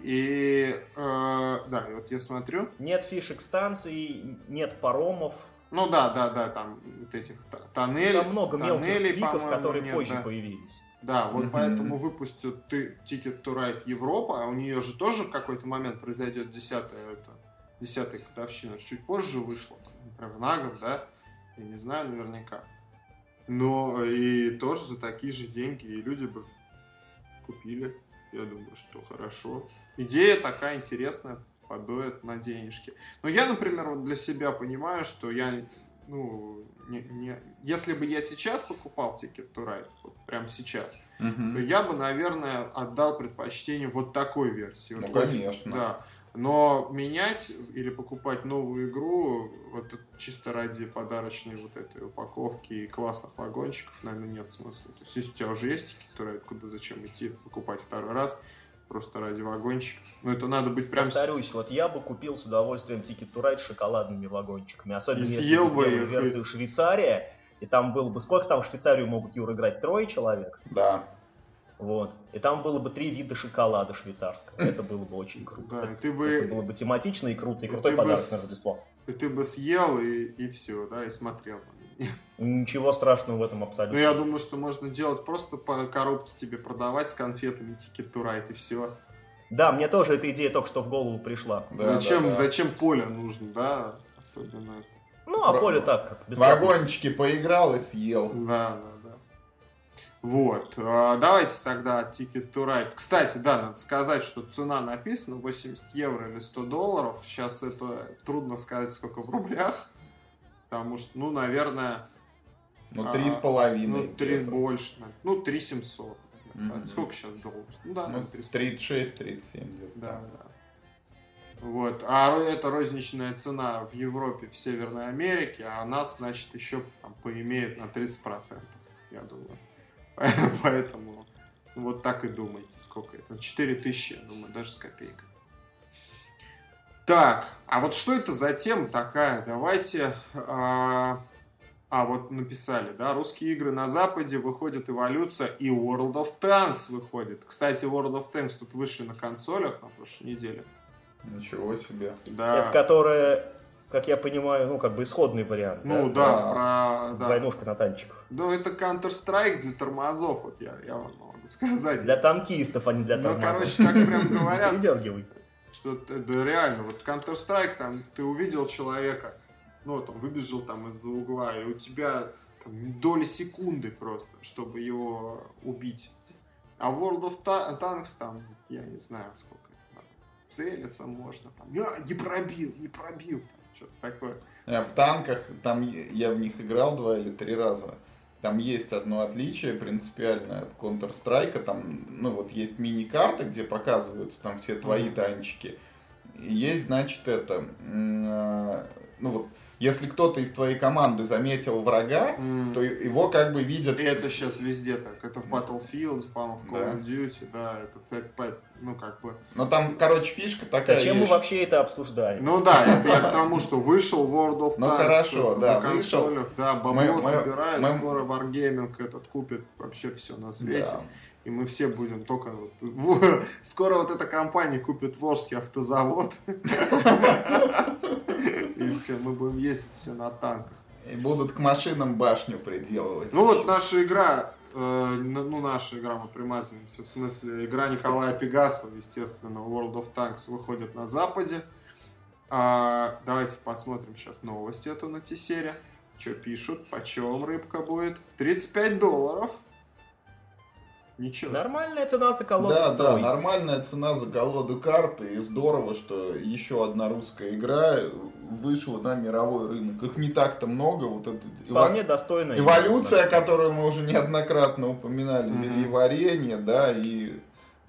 И э, да, и вот я смотрю. Нет фишек станций, нет паромов. Ну да, да, да, там вот этих тоннелей. Там много тоннелей, мелких твиков, которые нет, позже да. появились. Да, вот mm-hmm. поэтому выпустят ты Ticket to Ride Европа, а у нее же тоже в какой-то момент произойдет десятая, это, десятая годовщина, чуть позже вышло, например, на год, да, я не знаю наверняка. Но и тоже за такие же деньги, и люди бы купили. Я думаю, что хорошо. Идея такая интересная, подоет на денежки. Но я, например, вот для себя понимаю, что я, ну, не, не... если бы я сейчас покупал Ticket to Ride, вот прямо сейчас, uh-huh. то я бы, наверное, отдал предпочтение вот такой версии. Ну, вот, конечно. Да. Но менять или покупать новую игру вот чисто ради подарочной вот этой упаковки и классных вагончиков, наверное, нет смысла. То есть, если у тебя уже есть тикет куда зачем идти покупать второй раз, просто ради вагончиков. Ну, это надо быть прям... Повторюсь, вот я бы купил с удовольствием Ticket to Ride с шоколадными вагончиками. Особенно И если съел бы бы сделали и- версию Швейцария, и там было бы... Сколько там в Швейцарию могут, Юр, играть? Трое человек? Да. Вот. И там было бы три вида шоколада швейцарского. Это было бы очень круто. Да, и это, ты бы- это было бы тематично и круто, и и крутой бы подарок с- на Рождество. И ты бы съел, и, и все, да, и смотрел. Ничего страшного в этом Ну, абсолютно. я думаю, что можно делать просто по коробке тебе продавать с конфетами to Ride, и все. Да, мне тоже эта идея только что в голову пришла. Да, зачем, да, да. зачем поле нужно, да, особенно. Ну, а Про- поле так, как бесплатно. Вагончики поиграл и съел. Да, да. Вот. а, Давайте тогда Ticket to Ride. Кстати, да, надо сказать, что цена написана 80 евро или 100 долларов. Сейчас это трудно сказать, сколько в рублях. Потому что, ну, наверное, Ну, А, три с половиной. ну, 3 где-то. больше. Ну, 3 700. Мгм. Сколько сейчас долларов? Ну, да, Ну, наверное, 3 36-37 где-то. Да, да. Вот. А это розничная цена в Европе, в Северной Америке, а нас, значит, еще там, поимеет на 30%, я думаю. Поэтому вот так и думайте, сколько это. 4 тысячи, я думаю, даже с копейкой. Так, а вот что это за тема такая? Давайте... А, а, вот написали, да, русские игры на Западе выходит эволюция, и World of Tanks выходит. Кстати, World of Tanks тут вышли на консолях на прошлой неделе. Ничего себе. Да. Это которое, как я понимаю, ну, как бы исходный вариант. Ну да? да, Да. про... Да. Войнушка на танчиках. Ну, это Counter-Strike для тормозов, вот я, я вам могу сказать. Для танкистов, а не для ну, тормозов. короче, так прям говорят, Передергивай. что да реально, вот Counter-Strike, там, ты увидел человека, ну, вот он выбежал там из-за угла, и у тебя там, доли секунды просто, чтобы его убить. А World of Ta- Tanks там, я не знаю, сколько. Целиться можно, там, я не пробил, не пробил, там, что-то такое. А В танках, там я в них играл два или три раза. Там есть одно отличие принципиальное от Counter-Strike. Там, ну вот есть мини-карты, где показываются там все твои танчики. Есть, значит, это, а, ну вот, если кто-то из твоей команды заметил врага, М. то его как бы видят... И это сейчас везде так. Это в Battlefield, по-моему, в Call Да. of Duty, да, это, по- ну, как бы... Но там, короче, фишка такая Зачем мы вообще это обсуждаем? Ну да, это я к тому, что вышел World of Tanks. Ну, хорошо, на да, консолях, да, бабло собирают, мы- скоро Wargaming этот купит вообще все на свете. Да. И мы все будем только... Скоро вот эта компания купит Волжский автозавод. И все, мы будем ездить все на танках. И будут к машинам башню приделывать. Ну вот наша игра, э, ну наша игра, мы примазываемся, в смысле, игра Николая Пегасова, естественно, World of Tanks выходит на Западе. А, давайте посмотрим сейчас новости эту на Тесере. Что пишут, почем рыбка будет? 35 долларов. Ничего. Нормальная цена за колоду Да, строй. да, нормальная цена за колоду карты. И здорово, что еще одна русская игра вышла на мировой рынок. Их не так-то много. Вот это Вполне достойная. эволюция, игра, которую мы уже неоднократно упоминали, Мгм. зельеварение, да, и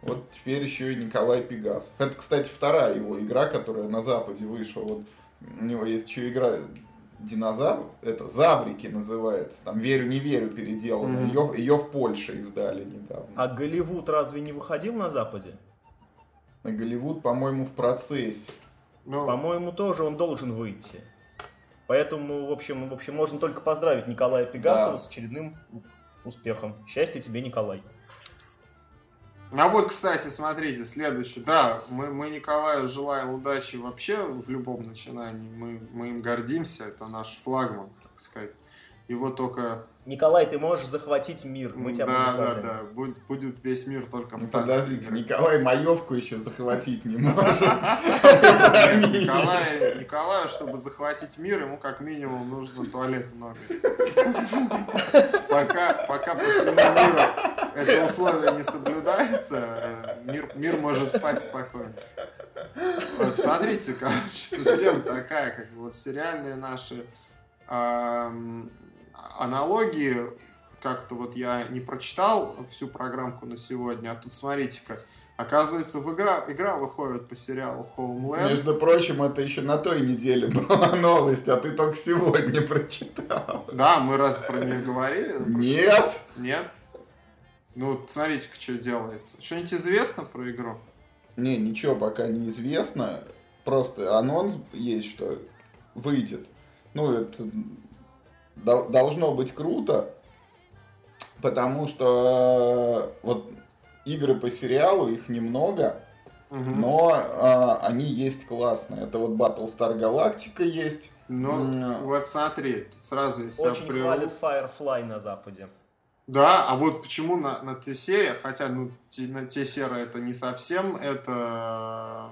вот теперь еще и Николай Пегасов. Это, кстати, вторая его игра, которая на Западе вышла. Вот у него есть еще игра Динозавр, это Заврики называется, там верю, не верю переделана. Мгм. Ее, ее в Польше издали недавно. А Голливуд разве не выходил на Западе? На Голливуд, по-моему, в процессе. Ну, По-моему, тоже он должен выйти. Поэтому, в общем, в общем, можно только поздравить Николая Пегасова Да. с очередным успехом. Счастья тебе, Николай. А вот, кстати, смотрите, следующий. Да, мы, мы Николаю желаем удачи вообще в любом начинании. Мы, мы им гордимся, это наш флагман, так сказать. Его только... Николай, ты можешь захватить мир. Мы тебя да, да, да, будет, будет весь мир только Ну, подождите. Николай маевку еще захватить не может. Николай, Николаю, чтобы захватить мир, ему как минимум нужно туалет много. Пока, пока по всему миру это условие не соблюдается, э, мир, мир может спать спокойно. Вот, смотрите, короче, тема такая, как бы вот сериальные наши аналогии, как-то вот я не прочитал всю программку на сегодня, а тут смотрите-ка, Оказывается, в игра, игра выходит по сериалу Homeland. Между прочим, это еще на той неделе была новость, а ты только сегодня прочитал. Да, мы раз про нее говорили? Нет. Нет? Ну, смотрите-ка, что делается. Что-нибудь известно про игру? Не, ничего пока не известно. Просто анонс есть, что выйдет. Ну, это должно быть круто, потому что э, вот игры по сериалу, их немного, угу. но а, они есть классные. Это вот Battlestar Galactica есть. Ну, mm. вот смотри, сразу я тебя Очень прерву. хвалит Firefly на Западе. Да, а вот почему на, на Т-серии, хотя ну, на Т-серия это не совсем, это...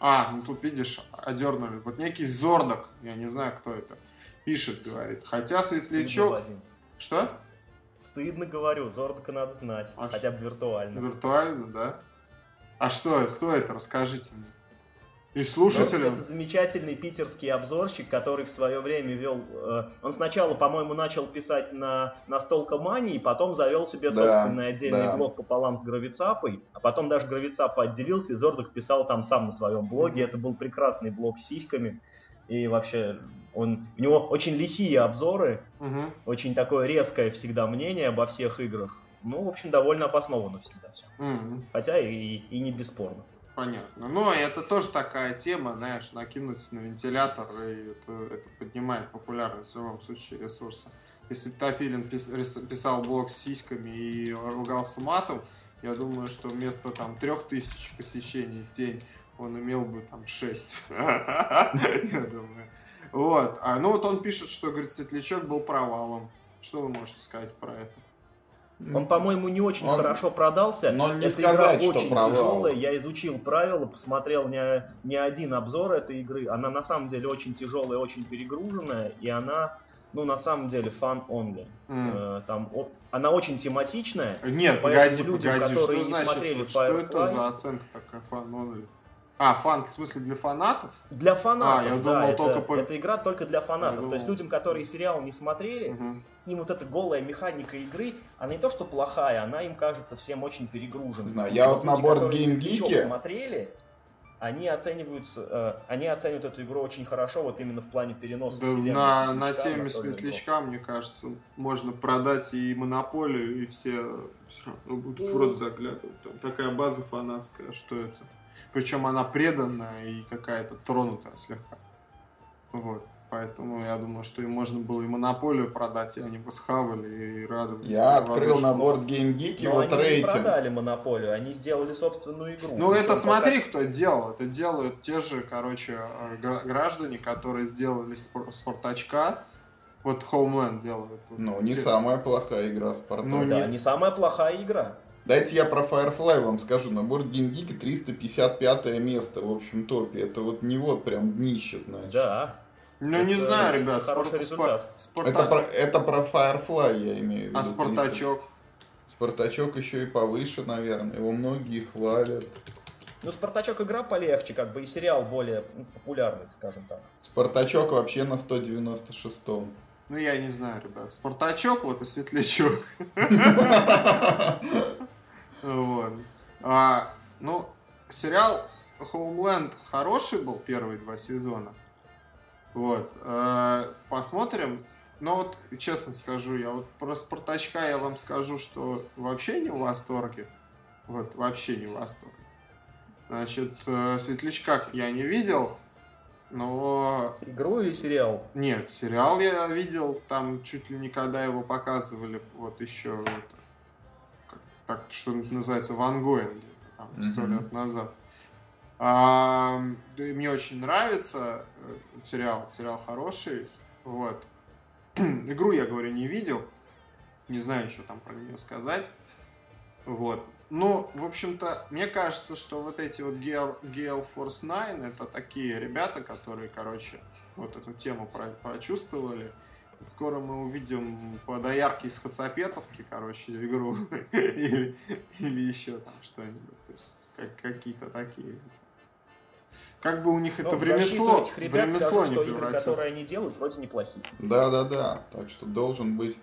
А, ну тут видишь, одернули. Вот некий Зордок, я не знаю, кто это, пишет, говорит. Хотя Светлячок... Что? Стыдно говорю, Зордака надо знать, а хотя бы виртуально. Виртуально, да? А что, кто это? Расскажите мне. И слушателям. Это замечательный питерский обзорщик, который в свое время вел... Э, он сначала, по-моему, начал писать на, на Столкомании, потом завел себе да, собственный отдельный да. блог пополам с Гравицапой, а потом даже Гравицапа отделился, и Зордок писал там сам на своем блоге. Это был прекрасный блог с сиськами. И вообще, он, у него очень лихие обзоры, угу. очень такое резкое всегда мнение обо всех играх. Ну, в общем, довольно обоснованно всегда все. Угу. Хотя и, и не бесспорно. Понятно. Но это тоже такая тема, знаешь, накинуть на вентилятор, и это, это поднимает популярность в любом случае ресурса. Если Топилин писал блог с сиськами и ругался матом, я думаю, что вместо там трех тысяч посещений в день он имел бы там 6. Я думаю. Вот. А, ну вот он пишет, что, говорит, Светлячок был провалом. Что вы можете сказать про это? Он, по-моему, не очень он, хорошо продался. Но не Эта сказать, игра очень провал. тяжелая. Я изучил правила, посмотрел не, не один обзор этой игры. Она на самом деле очень тяжелая, очень перегруженная. И она, ну, на самом деле, фан only. Mm. Там, о, она очень тематичная. Нет, погоди, людям, погоди, которые что не значит, смотрели что Firefly, это за оценка такая фан only? А, фан, в смысле для фанатов? Для фанатов, а, я да. Думал, это, только по... это игра только для фанатов. То есть людям, которые сериал не смотрели, угу. им вот эта голая механика игры, она не то что плохая, она им кажется всем очень перегруженной. Знаю, я вот, вот на борт GameGeek смотрели, они оценивают, э, они оценивают эту игру очень хорошо, вот именно в плане переноса да, На, на теме светлячка, мне кажется, можно продать и монополию, и все все равно будут в рот заглядывать. Там такая база фанатская, что это. Причем она преданная и какая-то тронутая слегка. Вот. Поэтому я думаю, что им можно было и монополию продать, и они бы схавали и радовались. Я открыл набор GameGeek и вот они рейтинг. не продали монополию, они сделали собственную игру. Ну это смотри, пока... кто делал. Это делают те же, короче, граждане, которые сделали Спартачка. Вот Homeland делают. Ну, не самая плохая игра Спартак. Ну, да, не... не самая плохая игра. Дайте я про Firefly вам скажу. Набор GameGeek 355 место в общем топе. Это вот не вот прям днище, значит. Да. Ну, это, не знаю, ребят. Хороший спорт, результат. Спорта... Это, про, это про Firefly, я имею в виду. А Спартачок? Спартачок еще и повыше, наверное. Его многие хвалят. Ну, Спартачок игра полегче, как бы и сериал более популярный, скажем так. Спартачок вообще на 196-м. Ну, я не знаю, ребят. Спартачок, вот и Светлячок. Вот. А, ну, сериал Homeland хороший был первые два сезона. Вот. А, посмотрим. Но вот, честно скажу, я вот про Спартачка я вам скажу, что вообще не в восторге. Вот, вообще не в восторге. Значит, э, Светлячка я не видел, но... Игру или сериал? Нет, сериал я видел, там чуть ли не когда его показывали, вот еще вот, как что называется, Ван Гоен где-то там сто mm-hmm. лет назад. А, мне очень нравится э, сериал, сериал хороший, вот. Игру я говорю не видел, не знаю, что там про нее сказать, вот. Ну, в общем-то, мне кажется, что вот эти вот Gale, Gale Force 9 это такие ребята, которые, короче, вот эту тему прочувствовали Скоро мы увидим по доярке из Хацапетовки, короче, игру. или, или еще там что-нибудь. То есть как, какие-то такие. Как бы у них Но это в ремесло, этих ребят в ремесло скажу, не что игры, которые они делают, вроде неплохие. Да-да-да. Так что должен быть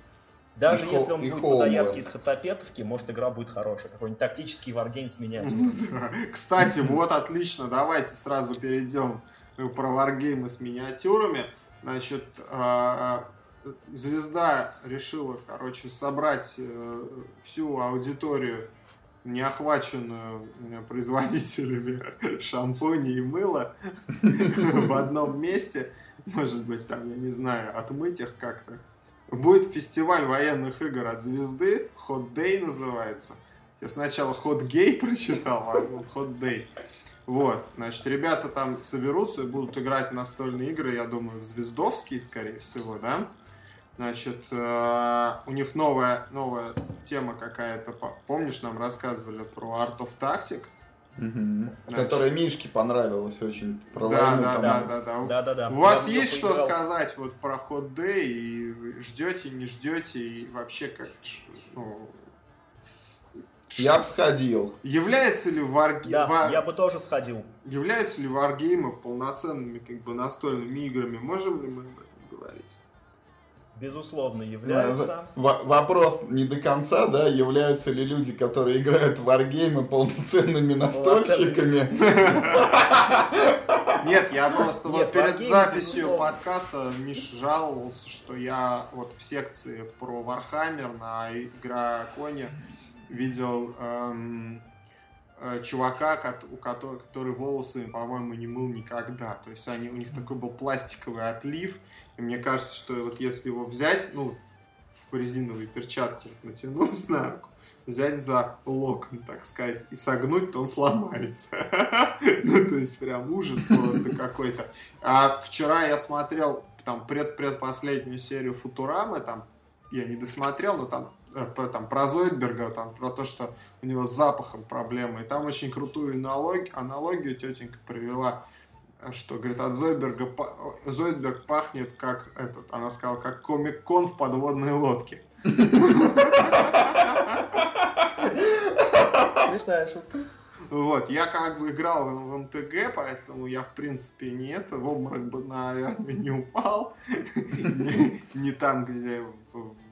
Даже И если он и будет по доярке из Хацапетовки, может игра будет хорошая. Какой-нибудь тактический варгейм с миниатюрой. Ну да. Кстати, вот отлично, давайте сразу перейдем про варгеймы с миниатюрами. Значит, а, Звезда решила, короче, собрать э, всю аудиторию, не охваченную э, производителями шампуней и мыла в одном месте. Может быть, там, я не знаю, отмыть их как-то. Будет фестиваль военных игр от звезды, Hot Day называется. Я сначала Hot Gay прочитал, а Hot Day. Вот, значит, ребята там соберутся и будут играть настольные игры, я думаю, в звездовские, скорее всего, да? Значит, э, у них новая, новая тема какая-то. По- Помнишь, нам рассказывали про Art of Tactic? Значит. Которая Мишке понравилась очень. Про Да, войну да, там. да, да, да. Да-да-да. У вас Я есть что сказать вот про Hot Day? И ждете, не ждете? И вообще как... ну, Я бы сходил. Является ли варги... Да, ва- я бы тоже сходил. Являются ли варгеймы полноценными как бы настольными играми? Можем ли мы об этом говорить? Безусловно, Да, являются. в- Вопрос не до конца, да, являются ли люди, которые играют в варгеймы полноценными настольщиками? Нет, я просто Нет, вот перед записью безусловно. подкаста Миш жаловался, что я вот в секции про Warhammer на Игроконе видел эм, э, чувака, у которого, который волосы, по-моему, не мыл никогда. То есть они, у них такой был пластиковый отлив. И мне кажется, что вот если его взять, ну, в резиновые перчатки натянуть на руку, взять за локон, так сказать, и согнуть, то он сломается. Ну, то есть прям ужас просто какой-то. А вчера я смотрел там пред-предпоследнюю серию Футурамы, там я не досмотрел, но там э, про, там, про Зойдберга, там, про то, что у него с запахом проблемы. И там очень крутую аналог- аналогию тетенька привела, что, говорит, от Зойдберга, па- Зойдберг пахнет как этот, она сказала, как комик-кон в подводной лодке. Смешная шутка. Вот, я как бы играл в, MTG, поэтому я, в принципе, не это, в обморок бы, наверное, не упал. Не там, где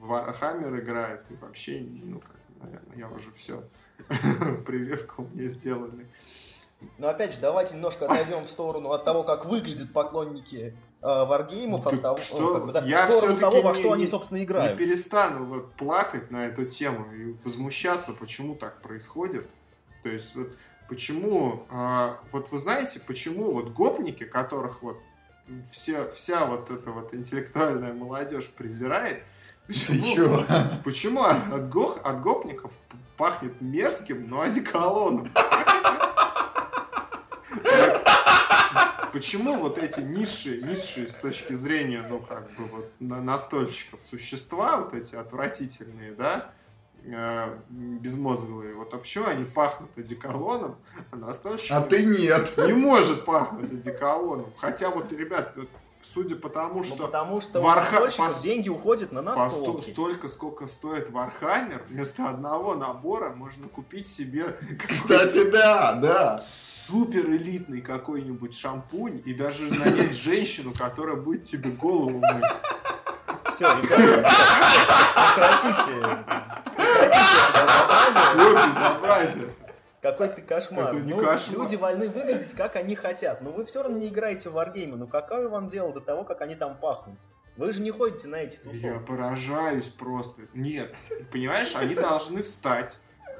Warhammer играют, и вообще, ну, как, наверное, я уже все. Прививка у меня сделаны. Но опять же, давайте немножко отойдем в сторону от того, как выглядят поклонники э, варгеймов, Так от того, что ну, как бы, да, я в сторону того, во не- что они, не- собственно, Не играют. перестану вот плакать на эту тему и возмущаться, почему так происходит. То есть, вот почему, а, вот вы знаете, почему вот гопники, которых вот все, вся вот эта вот интеллектуальная молодежь презирает, почему, почему от, от гох- от гопников пахнет мерзким, но одеколоном? Почему вот эти низшие, низшие с точки зрения, ну, как бы вот на- настольщиков существа, вот эти отвратительные, да, э, безмозглые, вот а почему они пахнут одеколоном, а настольщик А ты нет. не может пахнуть одеколоном? Хотя вот, ребят, вот судя по тому, Ну, что потому что Варха- пос- деньги уходят на по сто- настолки. столько, сколько стоит Warhammer, вместо одного набора можно купить себе Кстати, да, да. супер элитный какой-нибудь шампунь и даже нанять женщину, которая будет тебе голову мыть. Все, ребята, прекратите. Прекратите это безобразие. Какой ты кошмар. Это не ну, кошмар. Люди вольны выглядеть, как они хотят. Но вы все равно не играете в варгеймы. Ну какое вам дело до того, как они там пахнут? Вы же не ходите на эти Я тусовки. поражаюсь просто. Нет, понимаешь, они должны встать,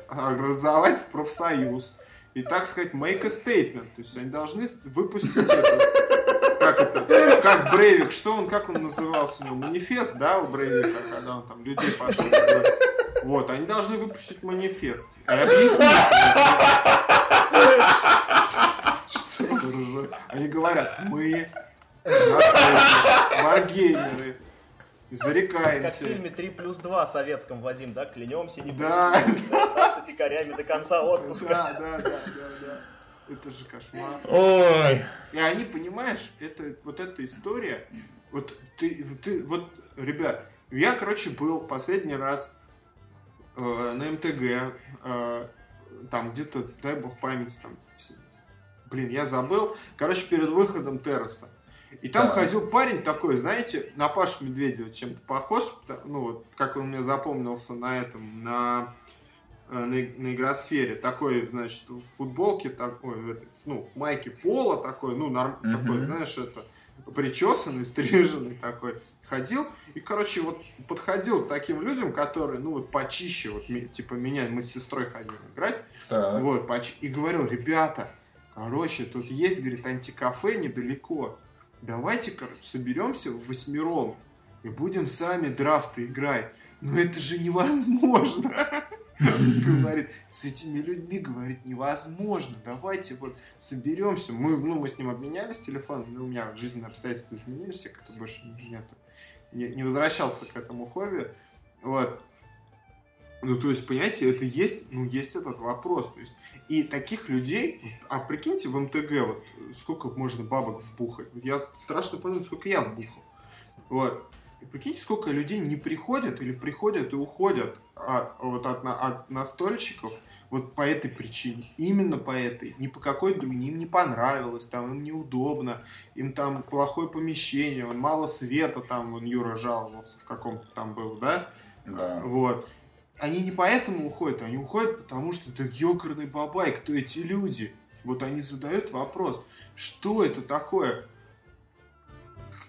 образовать в профсоюз и, так сказать, make a statement. То есть они должны выпустить это, как это, как Брейвик, что он, как он назывался у него, манифест, да, у Брейвика, когда он там людей пошел. Вот, они должны выпустить манифест и объяснить, что это. Они говорят, мы варгеймеры, Как в зарекаемся. фильме 3 плюс 2 советском, Вадим, да? Клянемся не Да. будем остаться дикарями до конца отпуска. Да, да, да, да, да. Это же кошмар. Ой. И они, понимаешь, это вот эта история. Вот ты, ты, вот, ребят, я, короче, был последний раз на МТГ, э, там где-то, дай бог памяти, там, блин, я забыл, короче, перед выходом Терраса. И там Так. ходил парень такой, знаете, на Пашу Медведева чем-то похож, ну, вот, как он мне запомнился на этом, на, э, на, на игросфере. Такой, значит, в футболке такой, ну, в майке пола такой, ну, норм, Мгм. такой, знаешь, это, причесанный, стриженный такой. Ходил и, короче, вот подходил к таким людям, которые, ну, вот почище, вот, типа меня, мы с сестрой ходили играть, Так. вот, поч- и говорил, ребята, короче, тут есть, говорит, антикафе недалеко. Давайте, короче, соберемся в восьмером и будем сами драфты играть. Но это же невозможно. Говорит, с этими людьми, говорит, невозможно. Давайте вот соберемся. Мы, ну, мы с ним обменялись телефоном, но у меня жизненные обстоятельства изменились, я как-то больше не, это, не, не возвращался к этому хобби. Вот. Ну, то есть, понимаете, это есть, ну, есть этот вопрос. То есть, и таких людей, а прикиньте, в МТГ вот сколько можно бабок вбухать. Вот Я страшно помню, сколько я вбухал. Вот. И прикиньте, сколько людей не приходят или приходят и уходят от, вот от, от настольщиков вот по этой причине. Именно по этой. Не по какой другой. Им не понравилось, там им неудобно, им там плохое помещение, он мало света, там вон Юра жаловался в каком-то там был, да? Да. Вот. Они не поэтому уходят, они уходят, потому что это ёкарный бабай, кто эти люди? Вот они задают вопрос, что это такое?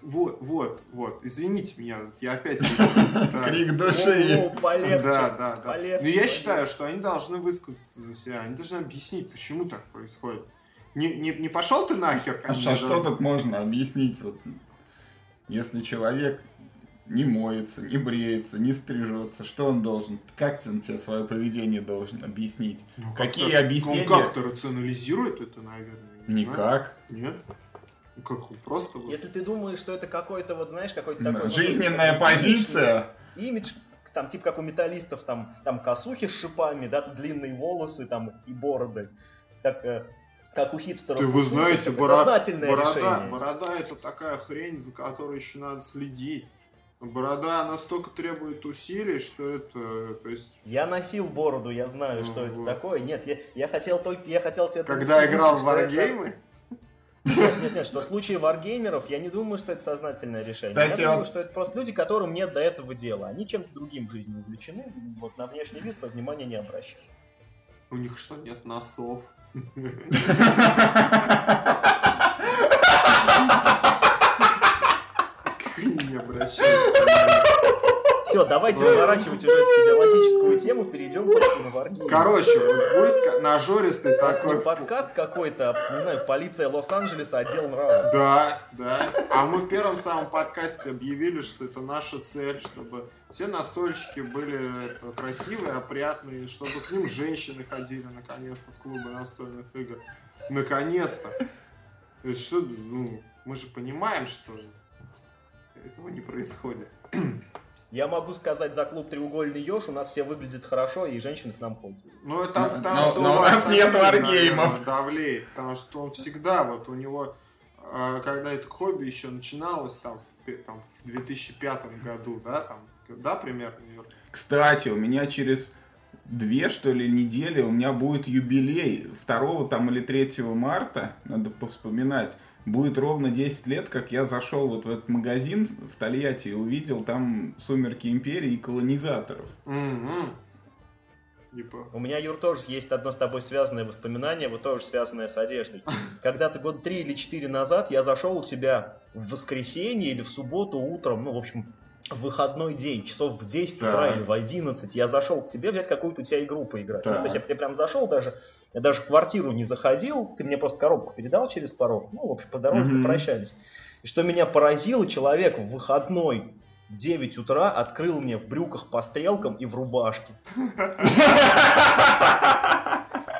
Вот, вот, вот. Извините меня, я опять... Крик души. Да, да, да. Но я считаю, что они должны высказаться за себя, они должны объяснить, почему так происходит. Не, не, не пошел ты нахер? А что, тут можно объяснить? Вот, если человек не моется, не бреется, не стрижется, что он должен? Как он тебе свое поведение должен объяснить? Ну, Какие объяснения? Он как-то рационализирует это, наверное. не знаю. Никак. Нет? Как, просто вот... Если ты думаешь, что это какой-то, вот знаешь, какой-то такой... Жизненная такой позиция. Имидж, там, типа как у металлистов, там, там косухи с шипами, да, длинные волосы, там, и бороды. Как, э, как у хипстеров. Ты вы знаете, Это сознательное борода, решение. борода это такая хрень, за которой еще надо следить. Борода настолько требует усилий, что это, то есть, Я носил бороду, я знаю, Ну, что это вот. такое. Нет, я, я хотел только, я хотел тебе когда играл в что это- варгеймы, Нет, нет, нет, что в случае варгеймеров, я не думаю, что это сознательное решение. Кстати, я думаю, вот- что это просто люди, которым нет до этого дела. Они чем-то другим в жизни увлечены, вот на внешний вид свое внимание не обращают. у них что, нет носов? Не обращают. Все, давайте сворачивать уже эту физиологическую тему, перейдем, собственно, в варгейм. Короче, будет нажористый такой... подкаст какой-то, не знаю, полиция Лос-Анджелеса, отдел нравов. Да, да. А мы в первом самом подкасте объявили, что это наша цель, чтобы все настольщики были красивые, опрятные, чтобы к ним женщины ходили наконец-то в клубы настольных игр. Наконец-то. То есть что, ну, мы же понимаем, что этого не происходит. Я могу сказать за клуб «Треугольный еж» у нас все выглядят хорошо, и женщины к нам ходят. Ну, это Но- потому, но- что но у вас нас нет варгеймов. давлеет, потому что он всегда, вот у него, а, когда это хобби еще начиналось, там, в, там, в 2005 году, да, там, да, примерно? Кстати, у меня через две, что ли, недели у меня будет юбилей 2 там или 3 марта, надо повспоминать. Будет ровно 10 лет, как я зашел вот в этот магазин в Тольятти и увидел там «Сумерки Империи» и «Колонизаторов». Типа, У меня, Юр, тоже есть одно с тобой связанное воспоминание, вот тоже связанное с одеждой. Когда-то год три или четыре назад я зашел у тебя в воскресенье или в субботу утром, ну, в общем, в выходной день, часов в 10 утра Так. или в 11, я зашел к тебе взять какую-то у тебя игру поиграть. Ну, Так. то есть я, я прям зашел даже, я даже в квартиру не заходил, ты мне просто коробку передал через порог, ну, в общем, поздоровались, Мгм. попрощались. И что меня поразило, человек в выходной в 9 утра открыл мне в брюках по стрелкам и в рубашке.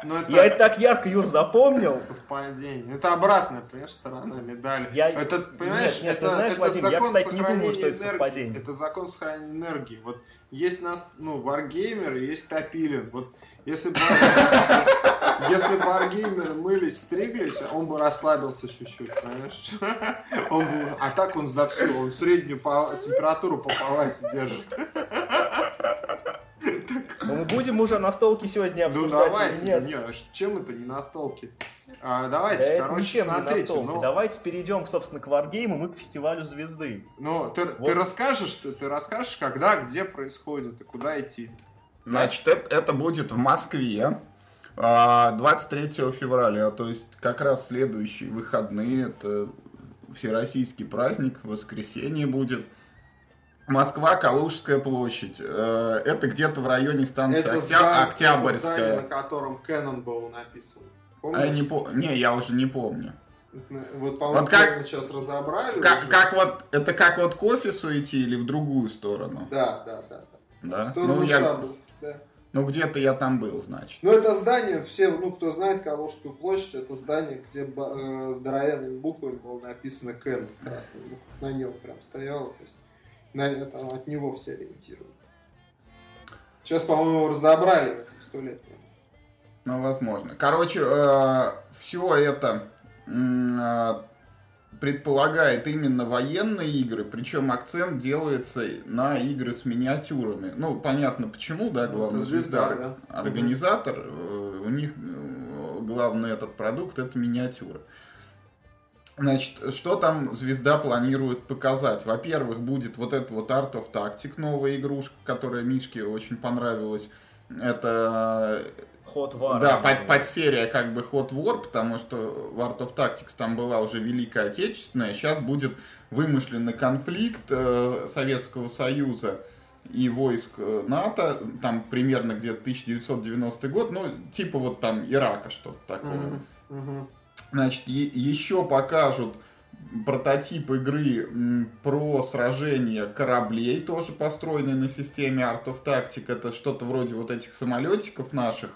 ну, это Я это так ярко, Юр, запомнил. совпадение. Это обратная, понимаешь, сторона медали. Я- Это, понимаешь, Нет, нет, это, ты знаешь, это Вадим, я, закон кстати, не думаю, что это энергии. совпадение. Это закон сохранения энергии. Вот есть нас, ну, варгеймер есть топилин. Вот если бы если бы варгеймеры мылись, стриглись, он бы расслабился чуть-чуть, понимаешь? Он бы, а так он за всю, он среднюю температуру по палате держит. Будем уже настолки сегодня Ну обсуждать давайте, или нет? не, а ш- чем это не настолки? А, давайте, Да это короче, ничем не смотрите. настолки. ну, Давайте перейдем, собственно, к варгеймам и к фестивалю звезды. ну, ты, Вот. ты расскажешь, ты, ты расскажешь, когда, где происходит и куда идти. Значит, это, это будет в Москве а, 23 февраля, то есть как раз следующие выходные, это всероссийский праздник, воскресенье будет. Москва, Калужская площадь. Э, Это где-то в районе станции Это Октя- здание- это здание, Октябрьская. на котором Cannonball написан. А Помнишь? я не, по... не, я уже не помню. Вот, по-моему, Вот как- сейчас разобрали. Как, уже. как вот, это как вот к офису идти или в другую сторону? Да, да, да. да. Да? В сторону Ну, я- да. ну где-то я там был, значит. Ну, это здание, все, ну, кто знает Калужскую площадь, это здание, где э, здоровенными буквами было написано Кен красным. Ну, На нем прям стояло. То есть на, это, от него все ориентированы. Сейчас, по-моему, разобрали этом сто лет. Ну, возможно. Короче, все это э, предполагает именно военные игры, причем акцент делается на игры с миниатюрами. Ну, понятно почему, да, главный Это звезда, звезда, да. организатор, э, у них э, главный этот продукт это миниатюры. Значит, что там звезда планирует показать? Во-первых, будет вот этот вот Art of Tactic, новая игрушка, которая Мишке очень понравилась. Это Hot War. да, под, называют. подсерия как бы Hot War, потому что в Art of Tactics там была уже Великая Отечественная, сейчас будет вымышленный конфликт э, Советского Союза и войск э, НАТО, там примерно где-то 1990 год, ну, типа вот там Ирака что-то такое. Мгм, мгм. Значит, еще покажут прототип игры про сражение кораблей, тоже построенный на системе Art of Tactic. Это что-то вроде вот этих самолетиков наших,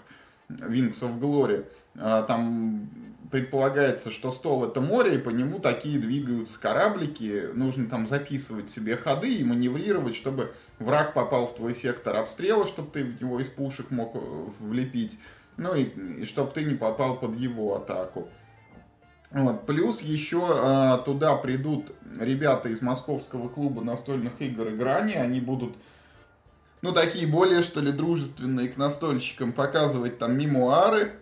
Wings of Glory. А, Там предполагается, что стол это море, и по нему такие двигаются кораблики. Нужно там записывать себе ходы и маневрировать, чтобы враг попал в твой сектор обстрела, чтобы ты в него из пушек мог э, влепить. Ну и, чтобы ты не попал под его атаку. Вот. Плюс еще а, туда придут ребята из московского клуба настольных игр «Играни». Они будут, ну, такие более, что ли, дружественные к настольщикам, показывать там мемуары,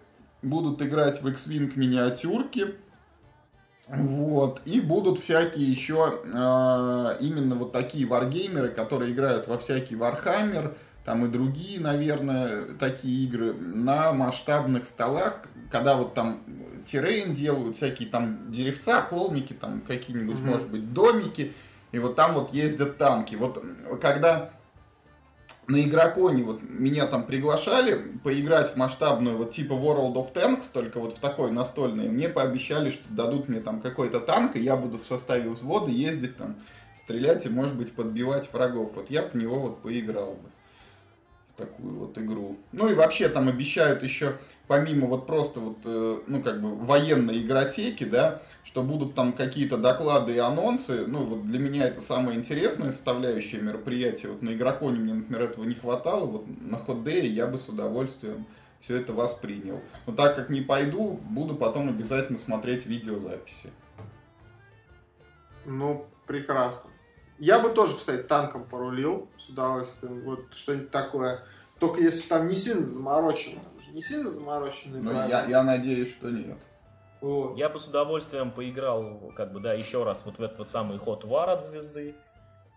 будут играть в X-Wing миниатюрки. Вот. И будут всякие еще а, именно вот такие варгеймеры, которые играют во всякий Warhammer, там и другие, наверное, такие игры на масштабных столах, когда вот там террейн делают, всякие там деревца, холмики, там какие-нибудь, Мгм. может быть, домики, и вот там вот ездят танки. Вот м, когда на игроконе вот меня там приглашали поиграть в масштабную вот типа World of Tanks, только вот в такой настольной, мне пообещали, что дадут мне там какой-то танк, и я буду в составе взвода ездить там, стрелять и, может быть, подбивать врагов. Вот я бы в него вот поиграл бы такую вот игру. Ну и вообще там обещают еще, помимо вот просто вот, э, ну как бы военной игротеки, да, что будут там какие-то доклады и анонсы. Ну вот для меня это самая интересная составляющая мероприятия. Вот на игроконе мне, например, этого не хватало. Вот на ходдее я бы с удовольствием все это воспринял. Но так как не пойду, буду потом обязательно смотреть видеозаписи. Ну, прекрасно. Я бы тоже, кстати, танком порулил с удовольствием. Вот что-нибудь такое. Только если там не сильно заморочено. Там же не сильно замороченные Но правила. я, я надеюсь, что нет. Вот. Я бы с удовольствием поиграл, как бы, да, еще раз вот в этот вот самый ход War от звезды.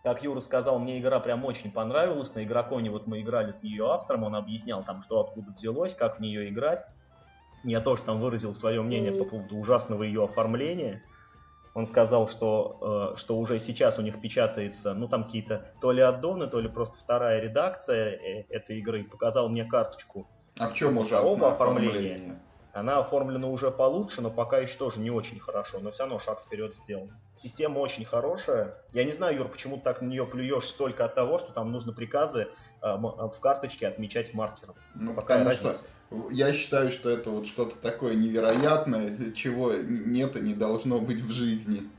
Как Юра сказал, мне игра прям очень понравилась. На игроконе вот мы играли с ее автором, он объяснял там, что откуда взялось, как в нее играть. Я тоже там выразил свое мнение по поводу ужасного ее оформления. Он сказал, что, э, что уже сейчас у них печатается, ну там какие-то то ли аддоны, то ли просто вторая редакция э, этой игры. Показал мне карточку А в чем ужасно Оба оформления. оформление? она оформлена уже получше, но пока еще тоже не очень хорошо, но все равно шаг вперед сделан. Система очень хорошая. Я не знаю, Юр, почему ты так на нее плюешь столько от того, что там нужно приказы э, в карточке отмечать маркером. Ну, Какая потому что разница? Я считаю, что это вот что-то такое невероятное, чего нет и не должно быть в жизни.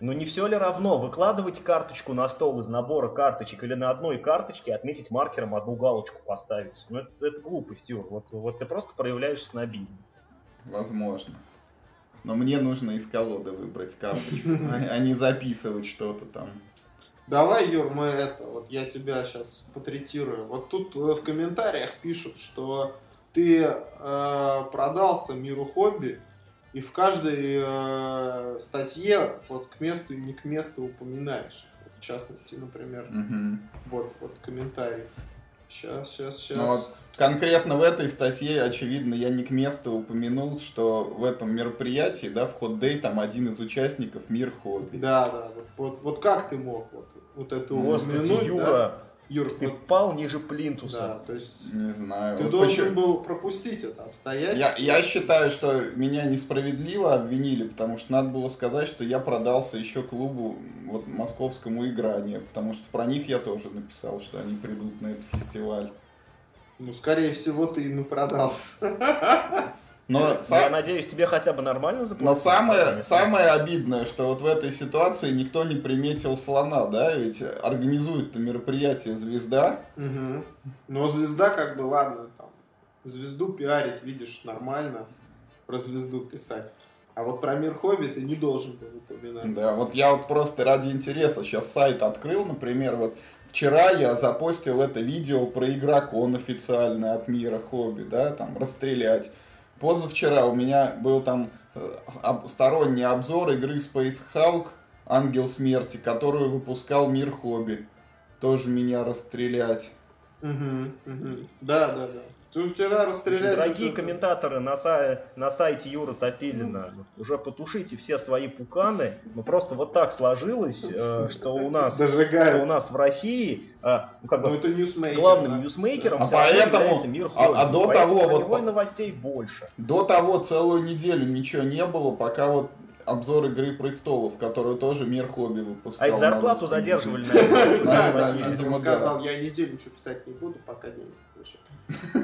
Но не все ли равно выкладывать карточку на стол из набора карточек или на одной карточке отметить маркером одну галочку поставить? Ну это, это глупость, Юр. Вот, вот ты просто проявляешь снобизм. Возможно. Но мне нужно из колоды выбрать карточку, а а не записывать что-то там. Давай, Юр, мы это, вот я тебя сейчас потретирую. Вот тут э, в комментариях пишут, что ты э, продался миру хобби и в каждой э, статье вот к месту и не к месту упоминаешь. В частности, например, Мгм. вот, вот комментарий. Сейчас, сейчас, сейчас. Ну вот конкретно в этой статье, очевидно, я не к месту упомянул, что в этом мероприятии, да, в Hot Day, там один из участников Мир Хобби. Да, да, вот, вот, вот как ты мог вот, вот это Господи, упомянуть, да? Юр, ты вот, пал ниже плинтуса. да, то есть Не знаю. ты вот должен почему- был пропустить это обстоятельство. Я, я считаю, что меня несправедливо обвинили, потому что надо было сказать, что я продался еще клубу вот московскому игранию, потому что про них я тоже написал, что они придут на этот фестиваль. Ну, скорее всего, ты им и продался. Но, Я са- надеюсь, тебе хотя бы нормально заплатили. но самое, самое обидное, что вот в этой ситуации никто не приметил слона, да, ведь организует мероприятие «Звезда», Мгм. Но звезда, как бы, ладно, там, звезду пиарить, видишь, нормально, про звезду писать. А вот про мир хобби ты не должен был упоминать. Да, вот я вот просто ради интереса сейчас сайт открыл, например, вот вчера я запостил это видео про игрокон официальный от мира хобби, да, там расстрелять. Позавчера у меня был там э, сторонний обзор игры Space Hulk Ангел Смерти, которую выпускал мир хобби. Тоже меня расстрелять. Мгм, мгм. Да, да, да. Ты вчера расстреляли. Дорогие уже- комментаторы на, са- на сайте Юры Топилина, уже потушите все свои пуканы. Ну просто вот так сложилось, э, что у нас, что у нас в России, э, ну как Ну, бы это ньюсмейкер. главным да. ньюсмейкером А поэтому- является мир а- а до того вот новостей больше. До того целую неделю ничего не было, пока вот обзор Игры Престолов, которую тоже мир хобби выпускал. А на зарплату задерживали, наверное, видимо, Он сказал, я неделю ничего писать не буду, пока денег получу.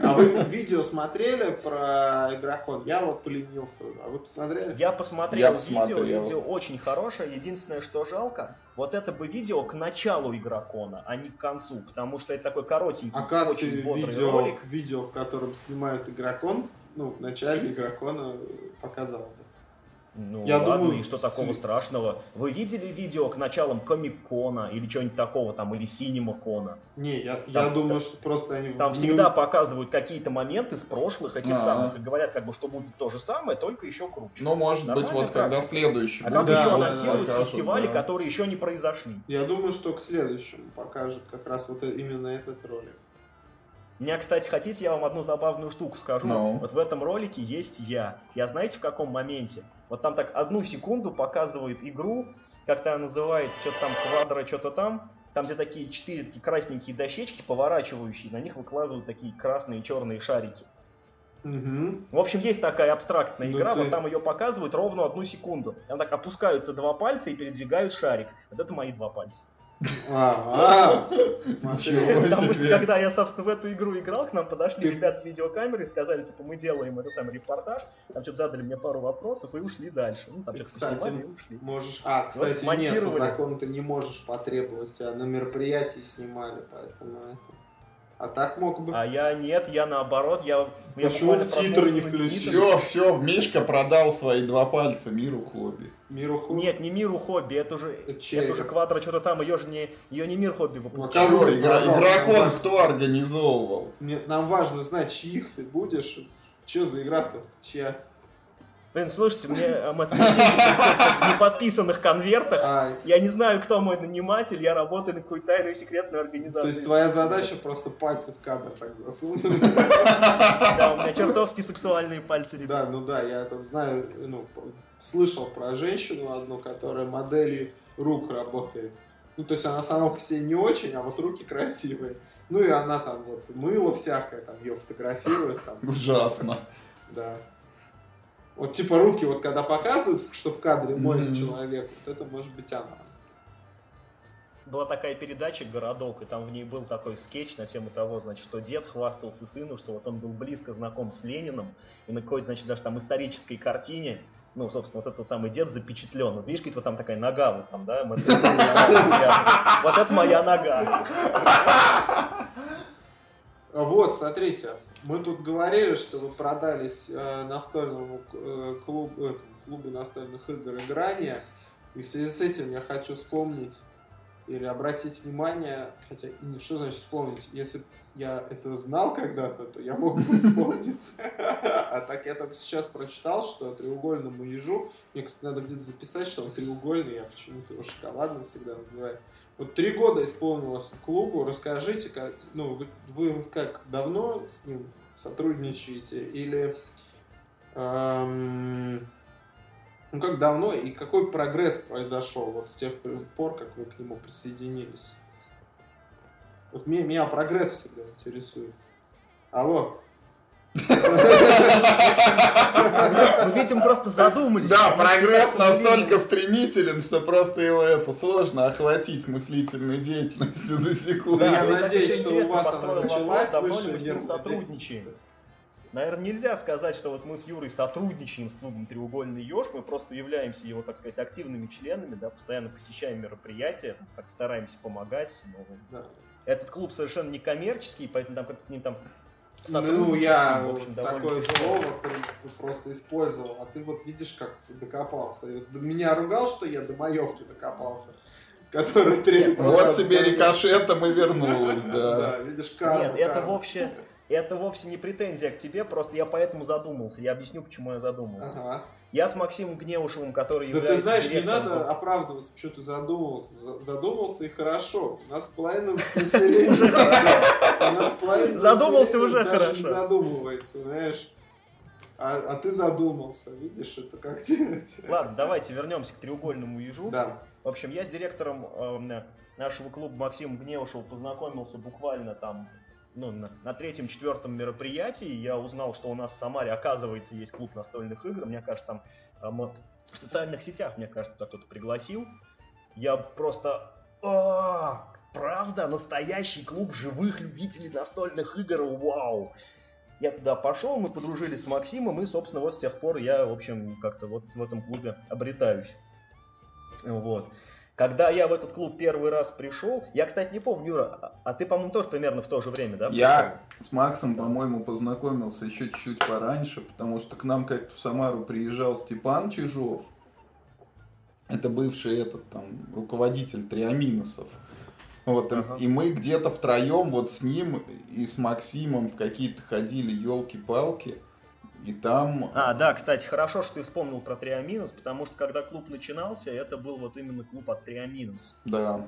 А вы видео смотрели про игрокон? Я вот поленился. А вы посмотрели? Я посмотрел Я видео, посмотрел. видео очень хорошее. Единственное, что жалко, вот это бы видео к началу игрокона, а не к концу, потому что это такой коротенький, А как ты очень бодрый видео, ролик. видео, в котором снимают игрокон, ну, в начале игрокона показал? Ну Я ладно, думаю, и что такого с- страшного? Вы видели видео к началам Комик-кона или что-нибудь такого там, или Синема-кона? Не, я, я Там- думаю, что просто они... Там всегда показывают какие-то моменты с прошлых этих А. самых и говорят, как бы, что будет то же самое, только еще круче. Ну, может быть, Нормальная вот когда практика. следующий а будет, как да, еще да, анонсируют покажут, фестивали, да. которые еще не произошли? Я думаю, что к следующему покажут как раз вот именно этот ролик. Меня, кстати, хотите, я вам одну забавную штуку скажу. Ну. Вот в этом ролике есть я. Я знаете, в каком моменте? Вот там так одну секунду показывает игру, как-то она называется, что-то там квадро, что-то там. Там, где такие четыре такие красненькие дощечки, поворачивающие, на них выкладывают такие красные и черные шарики. Мгм. В общем, есть такая абстрактная Ну игра, ты- вот там ее показывают ровно одну секунду. Там так опускаются два пальца и передвигают шарик. Вот это мои два пальца. А, а. Ничего Потому что себе. когда я, собственно, в эту игру играл, к нам подошли ребята с видеокамерой, сказали, типа, мы делаем этот самый репортаж, там что-то задали мне пару вопросов и ушли дальше. Ну, там что-то кстати, поснимали и ушли. Можешь... А, кстати, нет, по закону ты не можешь потребовать, тебя на мероприятии снимали, поэтому это... А так мог бы... А я нет, я наоборот, я, Почему в титры не включили? Все, все, Мишка продал свои два пальца миру хобби. Миру ху- Нет, не миру хобби, это уже, Это чей? это уже квадро что-то там, ее же не, ее не мир хобби. Кого Чего, ты игра- игрокон кто организовывал? Мне- нам важно знать, чьих ты будешь. Че за игра-то? Чья? Блин, слушайте, мне летит в неподписанных конвертах. А, Я не знаю, кто мой наниматель, я работаю на какую-то тайную секретную то организацию. есть твоя задача просто пальцы в кадр так засунуть. Да, у меня чертовски сексуальные пальцы, ребят. Да, ну да, я тут знаю, ну, слышал про женщину одну, которая моделью рук работает. Ну, то есть она сама по себе не очень, а вот руки красивые. Ну и она там вот мыло всякое, там ее фотографирует, там, Ужасно. да. Вот типа руки, вот когда показывают, что в кадре моет Мгм. человек, вот это может быть она. Была такая передача «Городок», и там в ней был такой скетч на тему того, значит, что дед хвастался сыну, что вот он был близко знаком с Лениным, и на какой-то, значит, даже там исторической картине, ну, собственно, вот этот самый дед запечатлен. Вот видишь, вот там такая нога, вот там, да, вот это моя нога. Вот, смотрите, мы тут говорили, что вы продались э, настольному э, клубу, э, клубу настольных игр «Играния». И в связи с этим я хочу вспомнить или обратить внимание, хотя что значит вспомнить, если я это знал когда-то, то я мог бы вспомнить. А так я только сейчас прочитал, что треугольному ежу, мне, кстати, надо где-то записать, что он треугольный, я почему-то его шоколадным всегда называю. Вот три года исполнилось клубу, расскажите, как, ну, вы, как давно с ним сотрудничаете или эм, ну как давно и какой прогресс произошел вот с тех пор, как вы к нему присоединились? Вот меня, меня прогресс всегда интересует. Алло. Мы, видим, просто задумались. Да, прогресс настолько стремителен, что просто его это сложно охватить мыслительной деятельностью за секунду. Да, я надеюсь, что у вас началась. Давно ли мы с ним сотрудничаем? Наверное, нельзя сказать, что вот мы с Юрой сотрудничаем с клубом «Треугольный еж», мы просто являемся его, так сказать, активными членами, да, постоянно посещаем мероприятия, как стараемся помогать. Но... Да. Этот клуб совершенно не коммерческий, поэтому там как-то с ним там ну, я в общем, такое слово просто использовал, а ты вот видишь, как ты докопался. И вот меня ругал, что я до маевки докопался. Который три Вот тебе рикошетом и вернулась, да. Да, видишь, карма. Нет, это вообще это вовсе не претензия к тебе, просто я поэтому задумался. Я объясню, почему я задумался. Ага. Я с Максимом Гневушевым, который да является ты знаешь, не надо просто... оправдываться, почему ты задумался. Задумался и хорошо. У нас половина населения... У нас половина Задумался уже хорошо. задумывается, знаешь. А, а ты задумался, видишь, это как делать? Ладно, давайте вернемся к треугольному ежу. Да. В общем, я с директором э, нашего клуба Максимом Гневушевым познакомился буквально там ну, на, на третьем-четвертом мероприятии я узнал, что у нас в Самаре, оказывается, есть клуб настольных игр. Мне кажется, там а, в социальных сетях, мне кажется, кто-то пригласил. Я просто... А, правда? Настоящий клуб живых любителей настольных игр? Вау! Я туда пошел, мы подружились с Максимом, и, собственно, вот с тех пор я, в общем, как-то вот в этом клубе обретаюсь. Вот. Когда я в этот клуб первый раз пришел, я, кстати, не помню, Юра, а, а ты, по-моему, тоже примерно в то же время, да? Я с Максом, по-моему, познакомился еще чуть-чуть пораньше, потому что к нам как-то в Самару приезжал Степан Чижов. Это бывший этот там руководитель Триаминосов. Вот, ага. и мы где-то втроем вот с ним и с Максимом в какие-то ходили елки-палки. И там... А, да, кстати, хорошо, что ты вспомнил про Триаминус, потому что когда клуб начинался, это был вот именно клуб от Триаминус. Да.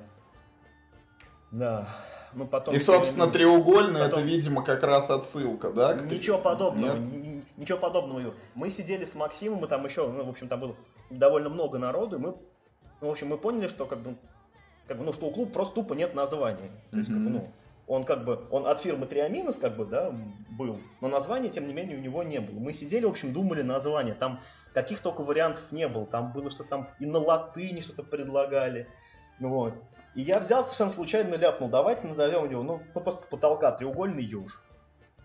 Да. Ну, потом и, собственно, треугольный потом... это, видимо, как раз отсылка, да? Ничего подобного. Нет? Ничего подобного, Юр. Мы сидели с Максимом, и там еще, ну, в общем, там было довольно много народу, и мы, ну, в общем, мы поняли, что как бы, как бы, ну, что у клуба просто тупо нет названия. То есть, mm-hmm. как бы, ну, он как бы, он от фирмы Триаминос как бы, да, был, но названия, тем не менее, у него не было. Мы сидели, в общем, думали название, там каких только вариантов не было, там было что-то там и на латыни что-то предлагали, вот. И я взял совершенно случайно ляпнул, давайте назовем его, ну, ну просто с потолка, треугольный юж.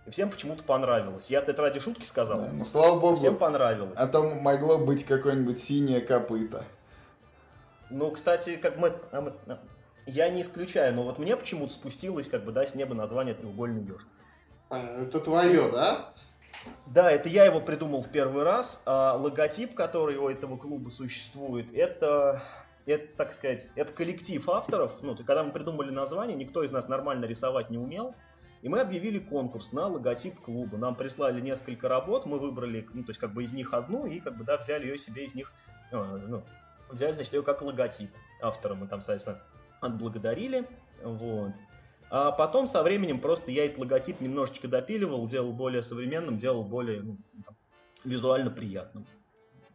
И всем почему-то понравилось. Я это ради шутки сказал. Да, ну, слава богу. Всем понравилось. А там могло быть какое-нибудь синее копыто. Ну, кстати, как мы, а мы я не исключаю, но вот мне почему-то спустилось как бы, да, с неба название «Треугольный еж». А, это твое, да? Да, это я его придумал в первый раз. А логотип, который у этого клуба существует, это, это, так сказать, это коллектив авторов. Ну, то, когда мы придумали название, никто из нас нормально рисовать не умел. И мы объявили конкурс на логотип клуба. Нам прислали несколько работ, мы выбрали, ну, то есть, как бы из них одну, и как бы, да, взяли ее себе из них, э, ну, взяли, значит, ее как логотип автора. Мы там, соответственно, отблагодарили, вот. А потом со временем просто я этот логотип немножечко допиливал, делал более современным, делал более ну, там, визуально приятным.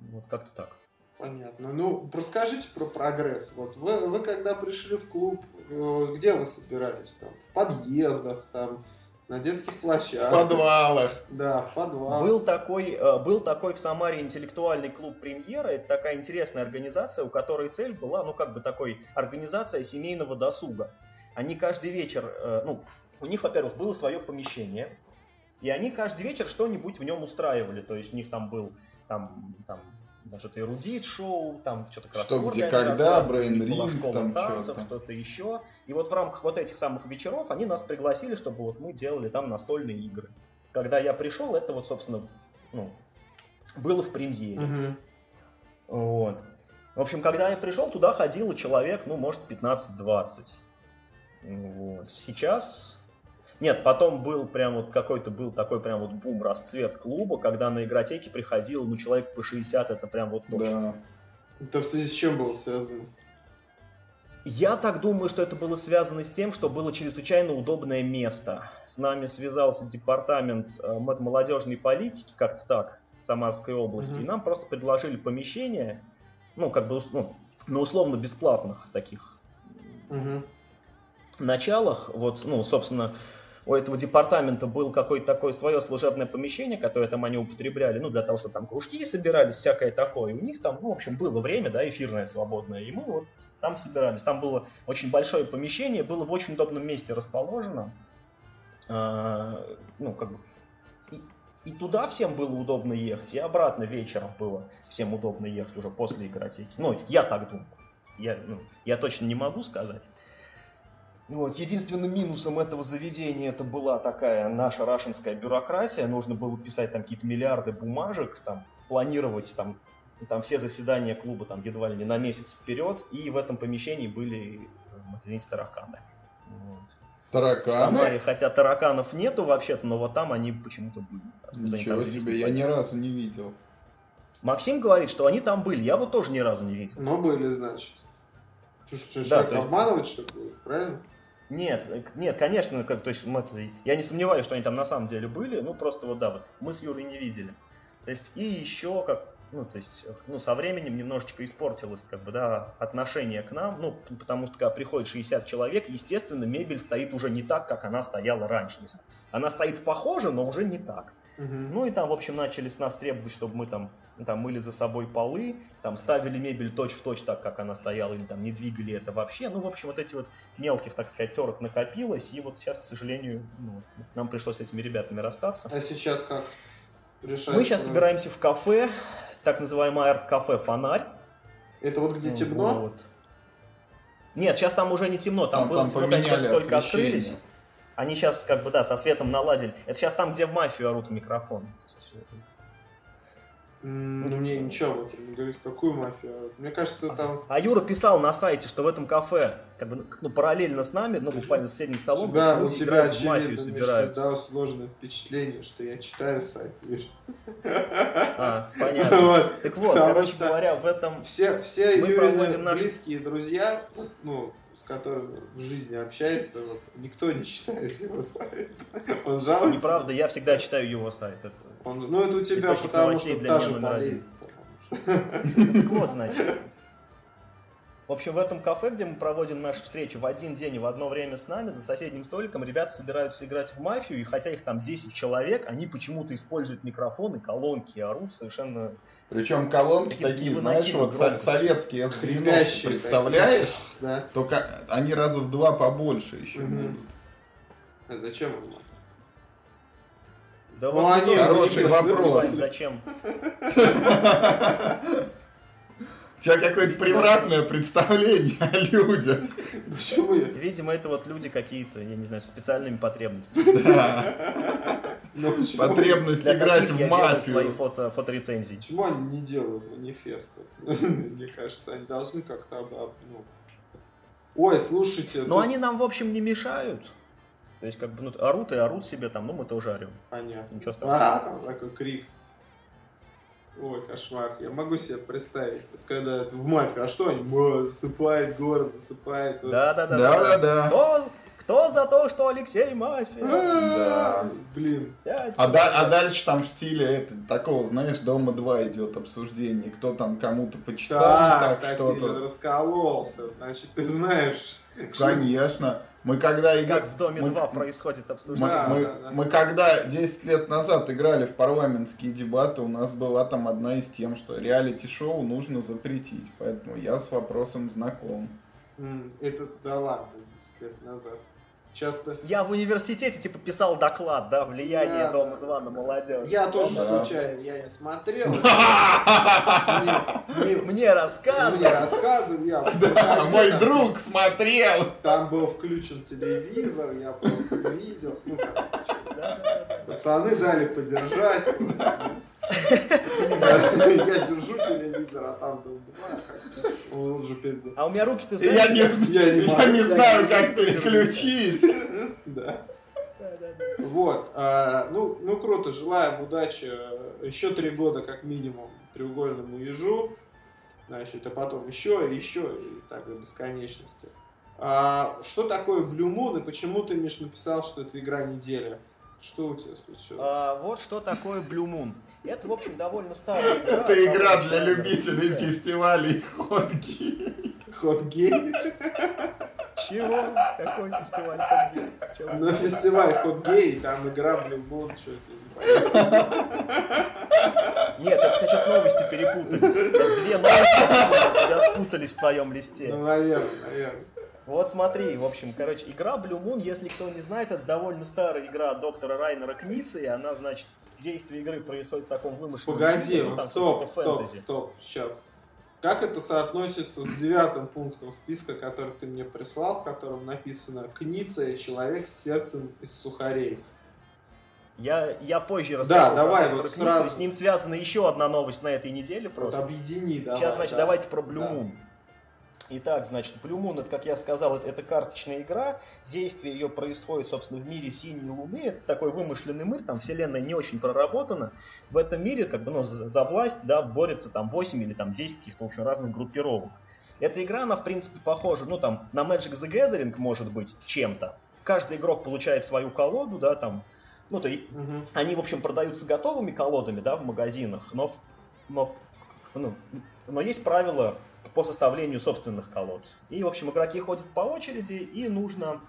Вот как-то так. Понятно. Ну, расскажите про прогресс. Вот вы, вы когда пришли в клуб, э, где вы собирались? Там, в подъездах, там, на детских площадках. В подвалах. Да, в подвалах. Был такой, э, был такой в Самаре интеллектуальный клуб «Премьера». Это такая интересная организация, у которой цель была, ну, как бы такой, организация семейного досуга. Они каждый вечер, э, ну, у них, во-первых, было свое помещение, и они каждый вечер что-нибудь в нем устраивали. То есть у них там был там, там что-то эрудит шоу, там что-то Что, где, когда, брейн ринг, там танцев, что-то еще. И вот в рамках вот этих самых вечеров они нас пригласили, чтобы вот мы делали там настольные игры. Когда я пришел, это вот, собственно, ну, было в премьере. Угу. Вот. В общем, когда я пришел, туда ходило человек, ну, может, 15-20. Вот. Сейчас... Нет, потом был прям вот какой-то был такой прям вот бум, расцвет клуба, когда на игротеке приходило, ну, человек по 60, это прям вот точно. Да. Это в связи с чем было связано? Я так думаю, что это было связано с тем, что было чрезвычайно удобное место. С нами связался департамент э, молодежной политики, как-то так, Самарской области, mm-hmm. и нам просто предложили помещение, ну, как бы, ну, на условно бесплатных таких mm-hmm. началах. Вот, ну, собственно, у этого департамента было какое-то такое свое служебное помещение, которое там они употребляли, ну, для того, чтобы там кружки собирались, всякое такое. И у них там, ну, в общем, было время, да, эфирное свободное, и мы вот там собирались. Там было очень большое помещение, было в очень удобном месте расположено. А, ну, как бы, и туда всем было удобно ехать, и обратно вечером было всем удобно ехать уже после игротеки. Ну, я так думаю. Я, ну, я точно не могу сказать. Вот. Единственным минусом этого заведения это была такая наша рашинская бюрократия. Нужно было писать там какие-то миллиарды бумажек, там, планировать там, там все заседания клуба там едва ли не на месяц вперед. И в этом помещении были, извините, тараканы. Вот. Тараканы? В Самаре, хотя тараканов нету вообще-то, но вот там они почему-то были. Ничего себе, я ни разу не видел. Максим говорит, что они там были. Я вот тоже ни разу не видел. Но были, значит. Что, что, да, человек есть... обманывать, что ли, правильно? Нет, нет, конечно, как, то есть, я не сомневаюсь, что они там на самом деле были, ну просто вот да, вот мы с Юрой не видели. То есть и еще как, ну то есть, ну со временем немножечко испортилось как бы, да, отношение к нам, ну потому что когда приходит 60 человек, естественно, мебель стоит уже не так, как она стояла раньше. Она стоит похоже, но уже не так. Угу. Ну и там, в общем, начали с нас требовать, чтобы мы там, там мыли за собой полы, там ставили мебель точь-в-точь точь так, как она стояла, или там не двигали это вообще. Ну, в общем, вот эти вот мелких, так сказать, терок накопилось, и вот сейчас, к сожалению, ну, нам пришлось с этими ребятами расстаться. А сейчас как? Решается? Мы сейчас собираемся в кафе, так называемое арт-кафе «Фонарь». Это вот где темно? Вот. Нет, сейчас там уже не темно, там, там было там темно, только, только открылись. Они сейчас, как бы, да, со светом наладили. Это сейчас там, где в мафию орут в микрофон. Ну, мне ничего об этом не говорит, какую мафию. Мне кажется, там... А Юра писал на сайте, что в этом кафе, как бы, ну, параллельно с нами, ну, буквально с соседним столом, да, у тебя, играют в мафию собираются. создало сложное впечатление, что я читаю сайт, видишь. А, понятно. Вот. Так вот, Потому короче говоря, в этом все, все мы проводим наши... близкие друзья, ну, с которым в жизни общается, вот, никто не читает его сайт. Он жалуется. Неправда, я всегда читаю его сайт. Это... Он, ну, это у тебя, потому что для меня номер один. Так вот, значит. В общем, в этом кафе, где мы проводим нашу встречу в один день и в одно время с нами, за соседним столиком ребята собираются играть в мафию, и хотя их там 10 человек, они почему-то используют микрофоны, колонки и орут совершенно... Причем колонки такие, знаешь, вот громкости. советские с представляешь, да. только они раза в два побольше еще угу. будут. А зачем им? Да ну, вот они, хороший вопрос. Зачем? У тебя какое-то превратное представление о людях. Почему я? Видимо, это вот люди какие-то, я не знаю, с специальными потребностями. Ну, Потребность играть в мафию. свои фото, фоторецензии. Почему они не делают манифесты? Мне кажется, они должны как-то... Ну... Ой, слушайте... Но они нам, в общем, не мешают. То есть, как бы, ну, орут и орут себе там, ну, мы тоже орем. Понятно. Ничего страшного. А, там такой крик. Ой, кошмар. Я могу себе представить, вот когда это в мафии, а что они? Ма, засыпает город, засыпает. Да, да, да. Да, да, да. Кто, кто за то, что Алексей мафия? Да. Блин. А, да, а дальше там в стиле это, такого, знаешь, Дома 2 идет обсуждение, кто там кому-то по часам так, так что-то. раскололся, значит, ты знаешь. Конечно. Мы когда играли... Как в Доме мы... 2 происходит обсуждение. Мы, мы, мы когда 10 лет назад играли в парламентские дебаты, у нас была там одна из тем, что реалити-шоу нужно запретить. Поэтому я с вопросом знаком. Это да ладно, 10 лет назад часто... Я в университете, типа, писал доклад, да, влияние да, Дома-2 на молодежь. Я тоже да. случайно, я не смотрел. Мне рассказывали. Мне рассказывали, я... Да, мой друг смотрел. Там был включен телевизор, я просто видел. Ну, Пацаны дали поддержать. Я держу телевизор, а там он уже перед... А у меня руки-то Я не, знаю, как переключить. Да. Вот, а, ну, ну круто, желаем удачи еще три года как минимум треугольному ежу, значит, а потом еще и еще и так до бесконечности. А, что такое Blue Moon и почему ты, Миш, написал, что это игра недели? Что у тебя случилось? А, вот что такое Blue Moon. Это, в общем, довольно старая игра. Это игра для любителей фестивалей ходки. Ход гей? Чего? Какой фестиваль Хот-Гей? Чего? На фестиваль Ход гей, там игра Blue Moon, что тебе? Нет, это у тебя что-то новости перепутались. Две новости, которые у тебя спутались в твоем листе. Ну, наверное, наверное. Вот смотри, в общем, короче, игра Blue Moon, если кто не знает, это довольно старая игра доктора Райнера Кница, и она, значит, действие игры происходит в таком вымышленном Погоди, мире, ну, вот там, стоп, типа стоп, фэнтези. стоп, сейчас. Как это соотносится с девятым пунктом списка, который ты мне прислал, в котором написано «Кница – человек с сердцем из сухарей». Я, я позже расскажу Да, про давай, доктора вот сразу. и с ним связана еще одна новость на этой неделе Вот просто. объедини, давай. Сейчас, значит, да. давайте про Blue Да. Moon. Итак, значит, Blue Moon, это, как я сказал, это, это карточная игра. Действие ее происходит, собственно, в мире Синей Луны. Это такой вымышленный мир, там вселенная не очень проработана. В этом мире, как бы, ну, за, за власть, да, борется там 8 или там 10 каких-то, в общем, разных группировок. Эта игра, она, в принципе, похожа, ну, там, на Magic the Gathering, может быть, чем-то. Каждый игрок получает свою колоду, да, там, ну, то Мгм. они, в общем, продаются готовыми колодами, да, в магазинах, но, но, ну, но есть правила по составлению собственных колод. И, в общем, игроки ходят по очереди, и нужно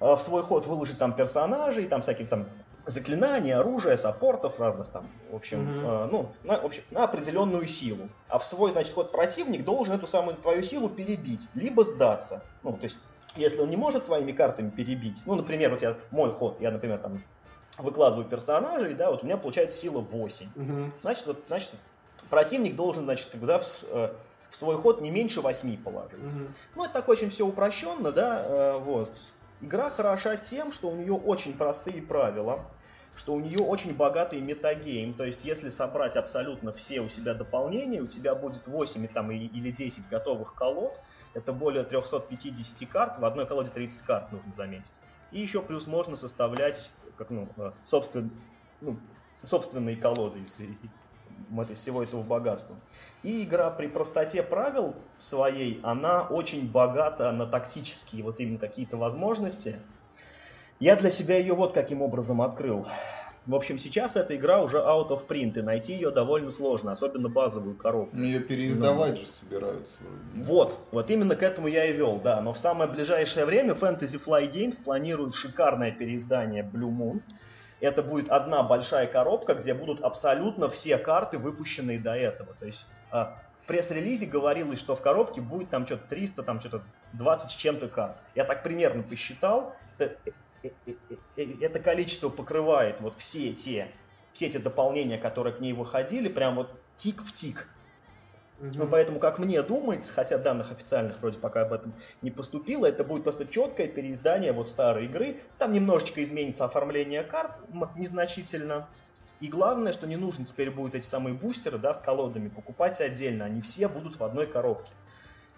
э, в свой ход выложить там персонажей, там всяких там заклинаний, оружия, саппортов разных там, в общем, Мгм. э, ну, на, в общем, на определенную силу. А в свой, значит, ход противник должен эту самую твою силу перебить, либо сдаться. Ну, то есть, если он не может своими картами перебить, ну, например, вот я, мой ход, я, например, там выкладываю персонажей, да, вот у меня получается сила 8. Мгм. Значит, вот, значит, противник должен, значит, как бы, да, в, э, в свой ход не меньше 8 положить. Мгм. Ну, это так очень все упрощенно, да, э, вот. Игра хороша тем, что у нее очень простые правила, что у нее очень богатый метагейм, то есть если собрать абсолютно все у себя дополнения, у тебя будет 8 и там, или 10 готовых колод, это более 350 карт, в одной колоде 30 карт нужно заметить. И еще плюс можно составлять как, ну, э, собствен- ну, собственные колоды из, всего этого богатства. И игра при простоте правил своей, она очень богата на тактические вот именно какие-то возможности. Я для себя ее вот каким образом открыл. В общем, сейчас эта игра уже out of print, и найти ее довольно сложно, особенно базовую коробку. Ее переиздавать же собираются. Вот, вот именно к этому я и вел, да. Но в самое ближайшее время Fantasy Fly Games планирует шикарное переиздание Blue Moon. Это будет одна большая коробка, где будут абсолютно все карты, выпущенные до этого. То есть а, в пресс-релизе говорилось, что в коробке будет там что-то 300, там что-то 20 с чем-то карт. Я так примерно посчитал. Это, э, э, э, это количество покрывает вот все те, все те дополнения, которые к ней выходили, прям вот тик в тик. Ну, поэтому, как мне думается, хотя данных официальных вроде пока об этом не поступило, это будет просто четкое переиздание вот старой игры. Там немножечко изменится оформление карт незначительно. И главное, что не нужно теперь будет эти самые бустеры, да, с колодами покупать отдельно. Они все будут в одной коробке.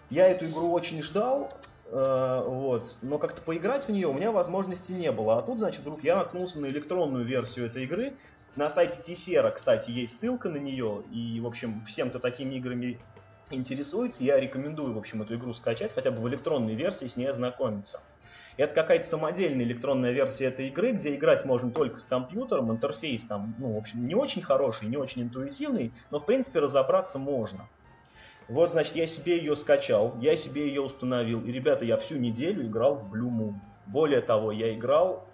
Я эту игру очень ждал, э, вот, но как-то поиграть в нее у меня возможности не было. А тут, значит, вдруг я наткнулся на электронную версию этой игры. На сайте Тисера, кстати, есть ссылка на нее. И, в общем, всем, кто такими играми интересуется, я рекомендую, в общем, эту игру скачать, хотя бы в электронной версии с ней ознакомиться. Это какая-то самодельная электронная версия этой игры, где играть можно только с компьютером, интерфейс там, ну, в общем, не очень хороший, не очень интуитивный, но, в принципе, разобраться можно. Вот, значит, я себе ее скачал, я себе ее установил, и, ребята, я всю неделю играл в Blue Moon. Более того, я играл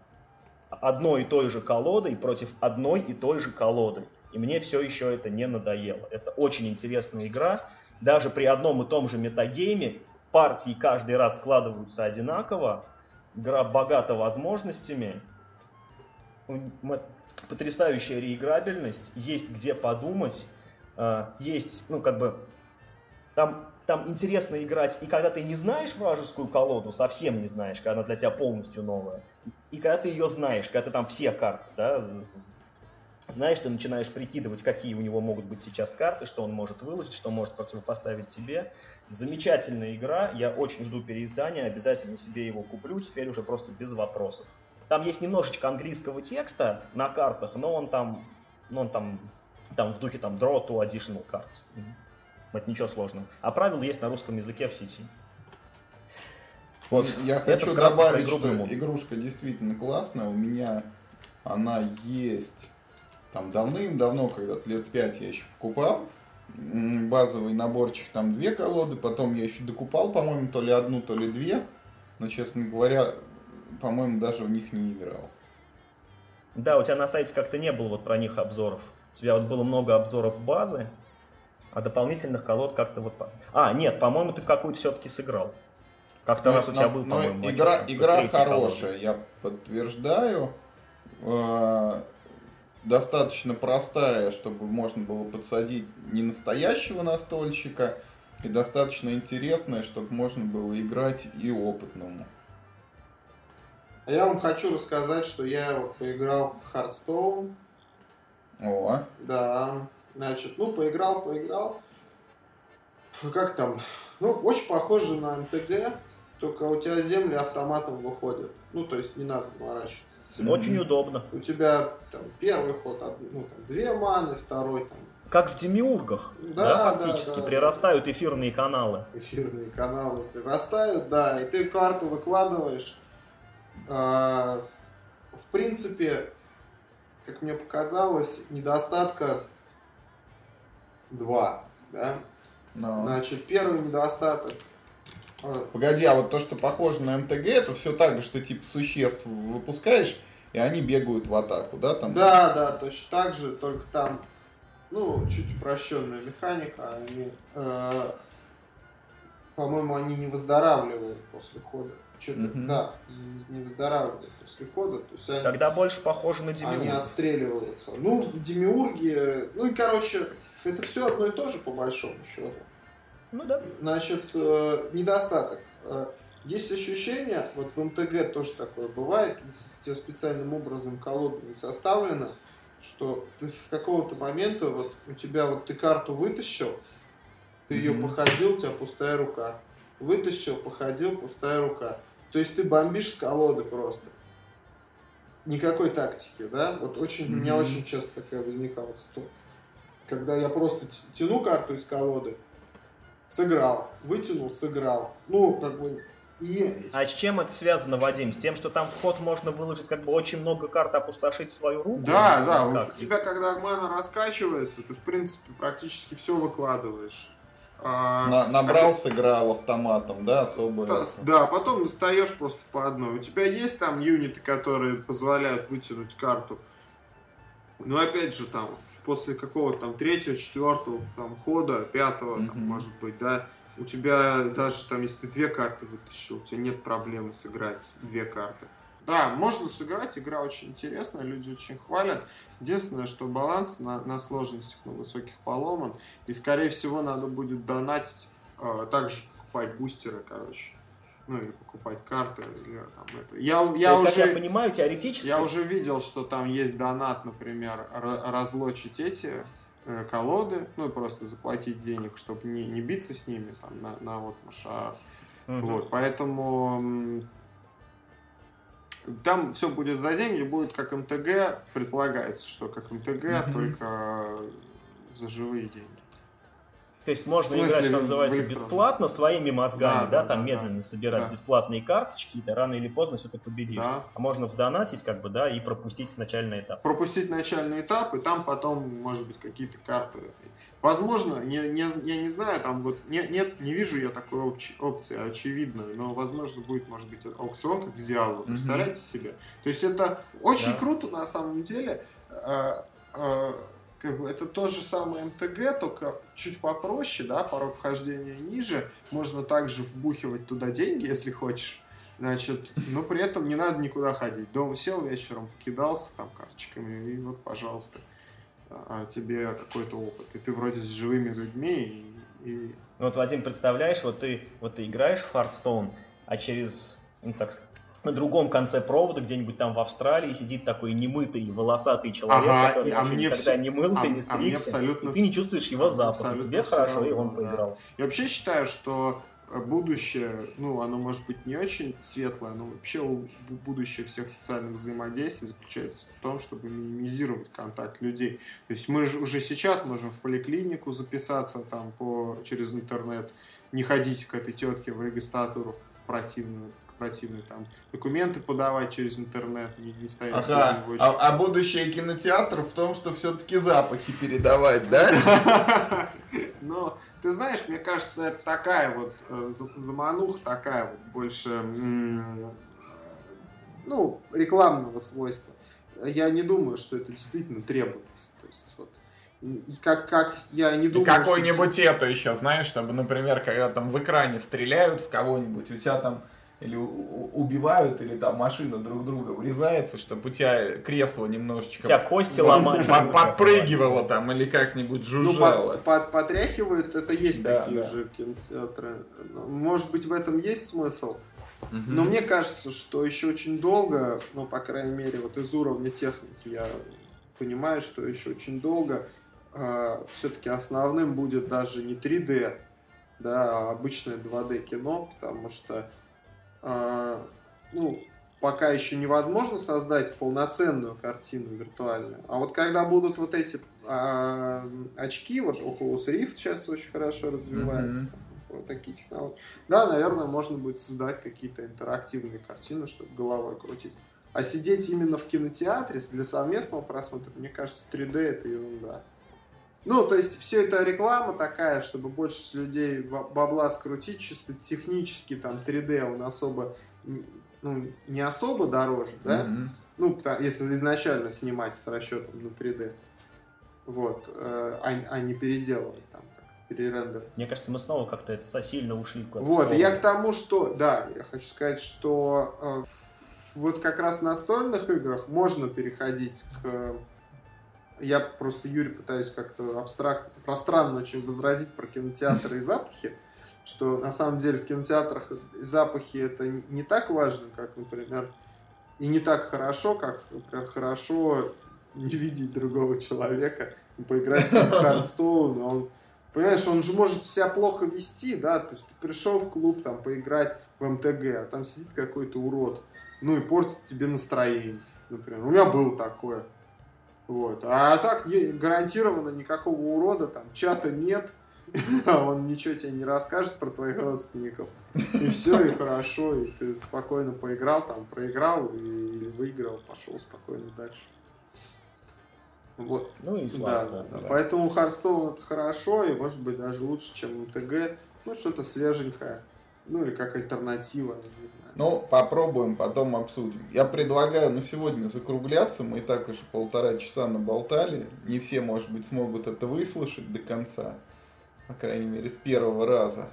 одной и той же колодой против одной и той же колоды. И мне все еще это не надоело. Это очень интересная игра. Даже при одном и том же метагейме партии каждый раз складываются одинаково. Игра богата возможностями. Потрясающая реиграбельность. Есть где подумать. э, Есть, ну, как бы... Там, там интересно играть, и когда ты не знаешь вражескую колоду, совсем не знаешь, когда она для тебя полностью новая, и когда ты ее знаешь, когда ты там все карты, да, знаешь, ты начинаешь прикидывать, какие у него могут быть сейчас карты, что он может выложить, что может противопоставить себе. Замечательная игра, я очень жду переиздания, обязательно себе его куплю, теперь уже просто без вопросов. Там есть немножечко английского текста на картах, но он там, ну, он там, там в духе там draw to additional cards. Это ничего сложного. А правила есть на русском языке в сети. Вот, я хочу добавить, что игрушка действительно классная. У меня она есть там давным-давно, когда-то лет пять я еще покупал. Базовый наборчик, там две колоды, потом я еще докупал, по-моему, то ли одну, то ли две. Но, честно говоря, по-моему, даже в них не играл. Да, у тебя на сайте как-то не было вот про них обзоров. У тебя вот было много обзоров базы, а дополнительных колод как-то вот... А, нет, по-моему, ты в какую-то все-таки сыграл. Как-то ну, раз у тебя был, по-моему, игра, отчет, игра хорошая, колоды. я подтверждаю. Э, достаточно простая, чтобы можно было подсадить не настоящего настольщика, и достаточно интересная, чтобы можно было играть и опытному. Я вам хочу рассказать, что я вот поиграл в Hearthstone. О. Да. Значит, ну, поиграл, поиграл. Как там? Ну, очень похоже на МТГ, только у тебя земли автоматом выходят. Ну, то есть не надо заморачиваться. Очень удобно. У тебя там первый ход, ну, там, две маны, второй там. Как в демиургах, да, да фактически, да, да, прирастают эфирные каналы. Эфирные каналы прирастают, да, и ты карту выкладываешь. А, в принципе, как мне показалось, недостатка два, да? Но. Значит, первый недостаток. Погоди, а вот то, что похоже на МТГ, это все так же, что типа существ выпускаешь, и они бегают в атаку, да? Там? Да, да, точно так же, только там, ну, чуть упрощенная механика. Они, э, по-моему, они не выздоравливают после хода. Что-то, mm-hmm. да, не выздоравливают после хода. То есть они, Тогда больше похоже на демиург. Они отстреливаются. Ну, демиурги, ну и, короче, это все одно и то же, по большому счету. Ну да. Значит, э, недостаток. Э, есть ощущение, вот в МТГ тоже такое бывает, если тебе специальным образом колода не составлена, что ты с какого-то момента, вот у тебя вот ты карту вытащил, ты ее походил, у тебя пустая рука. Вытащил, походил, пустая рука. То есть ты бомбишь с колоды просто. Никакой тактики, да? Вот очень, mm-hmm. у меня очень часто такая возникала ситуация. Когда я просто тяну карту из колоды, сыграл, вытянул, сыграл. Ну, как бы и... А с чем это связано, Вадим? С тем, что там в ход можно выложить как бы очень много карт, опустошить свою руку? Да, да. У тебя, когда мана раскачивается, ты, в принципе, практически все выкладываешь. А, На, набрал, а, сыграл автоматом, да, особо. Да, потом достаешь просто по одной. У тебя есть там юниты, которые позволяют вытянуть карту. Но опять же, там, после какого-то там третьего, четвертого там, хода, пятого, mm-hmm. там, может быть, да, у тебя даже там, если ты две карты вытащил, у тебя нет проблемы сыграть две карты. Да, можно сыграть, игра очень интересная, люди очень хвалят. Единственное, что баланс на, на сложностях, на высоких поломан. И, скорее всего, надо будет донатить, э, также покупать бустеры, короче ну или покупать карты, или там это. Я, я То есть, уже, я понимаю, теоретически... Я уже видел, что там есть донат, например, разлочить эти э, колоды, ну просто заплатить денег, чтобы не, не биться с ними там на, на вот а угу. вот, поэтому там все будет за деньги, будет как МТГ, предполагается, что как МТГ, угу. только за живые деньги. То есть можно играть, что называется, бесплатно, своими мозгами, да, да, да там да, медленно да, собирать да. бесплатные карточки, и рано или поздно все ты победишь. Да. А можно вдонатить, как бы, да, и пропустить начальный этап. Пропустить начальный этап, и там потом, может быть, какие-то карты. Возможно, не, не, я не знаю, там вот не, нет, не вижу я такой опции очевидной, но возможно будет, может быть, аукцион как в Диабло. Представляете mm-hmm. себе? То есть это очень да. круто на самом деле. Э, э, как бы это то же самое МТГ, только чуть попроще, да, порог вхождения ниже. Можно также вбухивать туда деньги, если хочешь. Значит, но при этом не надо никуда ходить. Дома сел вечером, покидался там карточками, и вот, пожалуйста, а, тебе какой-то опыт. И ты вроде с живыми людьми, и... и... Ну вот, Вадим, представляешь, вот ты, вот ты играешь в Hearthstone, а через, ну так на другом конце провода, где-нибудь там в Австралии, сидит такой немытый, волосатый человек, Ага, который а еще никогда все- не мылся, а- не а стригся, абсолютно и ты не вс- чувствуешь его запаха. Тебе хорошо, и равно, он да. поиграл. Я вообще считаю, что будущее, ну, оно может быть не очень светлое, но вообще будущее всех социальных взаимодействий заключается в том, чтобы минимизировать контакт людей. То есть мы же уже сейчас можем в поликлинику записаться там по, через интернет, не ходить к этой тетке в регистратуру в противную, к противной там документы подавать через интернет, не, не стоять Ага, а, а будущее кинотеатров в том, что все-таки запахи передавать, да? Но ты знаешь, мне кажется, это такая вот э, за- замануха, такая вот больше, ну, рекламного свойства. Я не думаю, что это действительно требуется. То есть вот и как, как я не И думаю, какой-нибудь это еще, знаешь, чтобы, например, когда там в экране стреляют в кого-нибудь, у тебя там или у- у- убивают, или там машина друг друга врезается, чтобы у тебя кресло У немножечко тебя кости по- ломались. по- подпрыгивало там или как-нибудь Ну, жужжало. под- под- потряхивают, это есть Да, такие да. же кинотеатры. Ну, Может быть, в этом есть смысл. Мгм. Но мне кажется, что еще очень долго, ну, по крайней мере, вот из уровня техники я понимаю, что еще очень долго все-таки основным будет даже не 3D, да, а обычное 2D кино, потому что, а, ну, пока еще невозможно создать полноценную картину виртуальную. А вот когда будут вот эти а, очки, вот Oculus Rift сейчас очень хорошо развивается, вот такие технологии. Да, наверное, можно будет создать какие-то интерактивные картины, чтобы головой крутить. А сидеть именно в кинотеатре для совместного просмотра, мне кажется, 3D это ерунда. Ну, то есть, все это реклама такая, чтобы больше людей ба- бабла скрутить, чисто технически там 3D он особо, ну, не особо дороже, да? Мгм. Ну, если изначально снимать с расчетом на 3D. Вот, э, а, а не переделывать там, перерендер. Мне кажется, мы снова как-то сильно ушли какую-то Вот, сторону. я к тому, что, да, я хочу сказать, что э, вот как раз в настольных играх можно переходить к... Я просто, Юрий, пытаюсь как-то абстрактно, пространно очень возразить про кинотеатры и запахи, что на самом деле в кинотеатрах запахи это не так важно, как, например, и не так хорошо, как, например, хорошо не видеть другого человека, поиграть в а он Понимаешь, он же может себя плохо вести, да, то есть ты пришел в клуб там поиграть в МТГ, а там сидит какой-то урод, ну и портит тебе настроение, например. У меня было такое. Вот. А так гарантированно никакого урода, там чата нет, а он ничего тебе не расскажет про твоих родственников. И все, и хорошо, и ты спокойно поиграл, там проиграл или выиграл, пошел спокойно дальше. Вот. Ну и Да, слава да, богу. да. да. Поэтому Харстоун это хорошо, и может быть даже лучше, чем МТГ. Ну, что-то свеженькое. Ну, или как альтернатива, я не знаю. Ну, попробуем, потом обсудим. Я предлагаю на сегодня закругляться. Мы и так уже полтора часа наболтали. Не все, может быть, смогут это выслушать до конца. По крайней мере, с первого раза.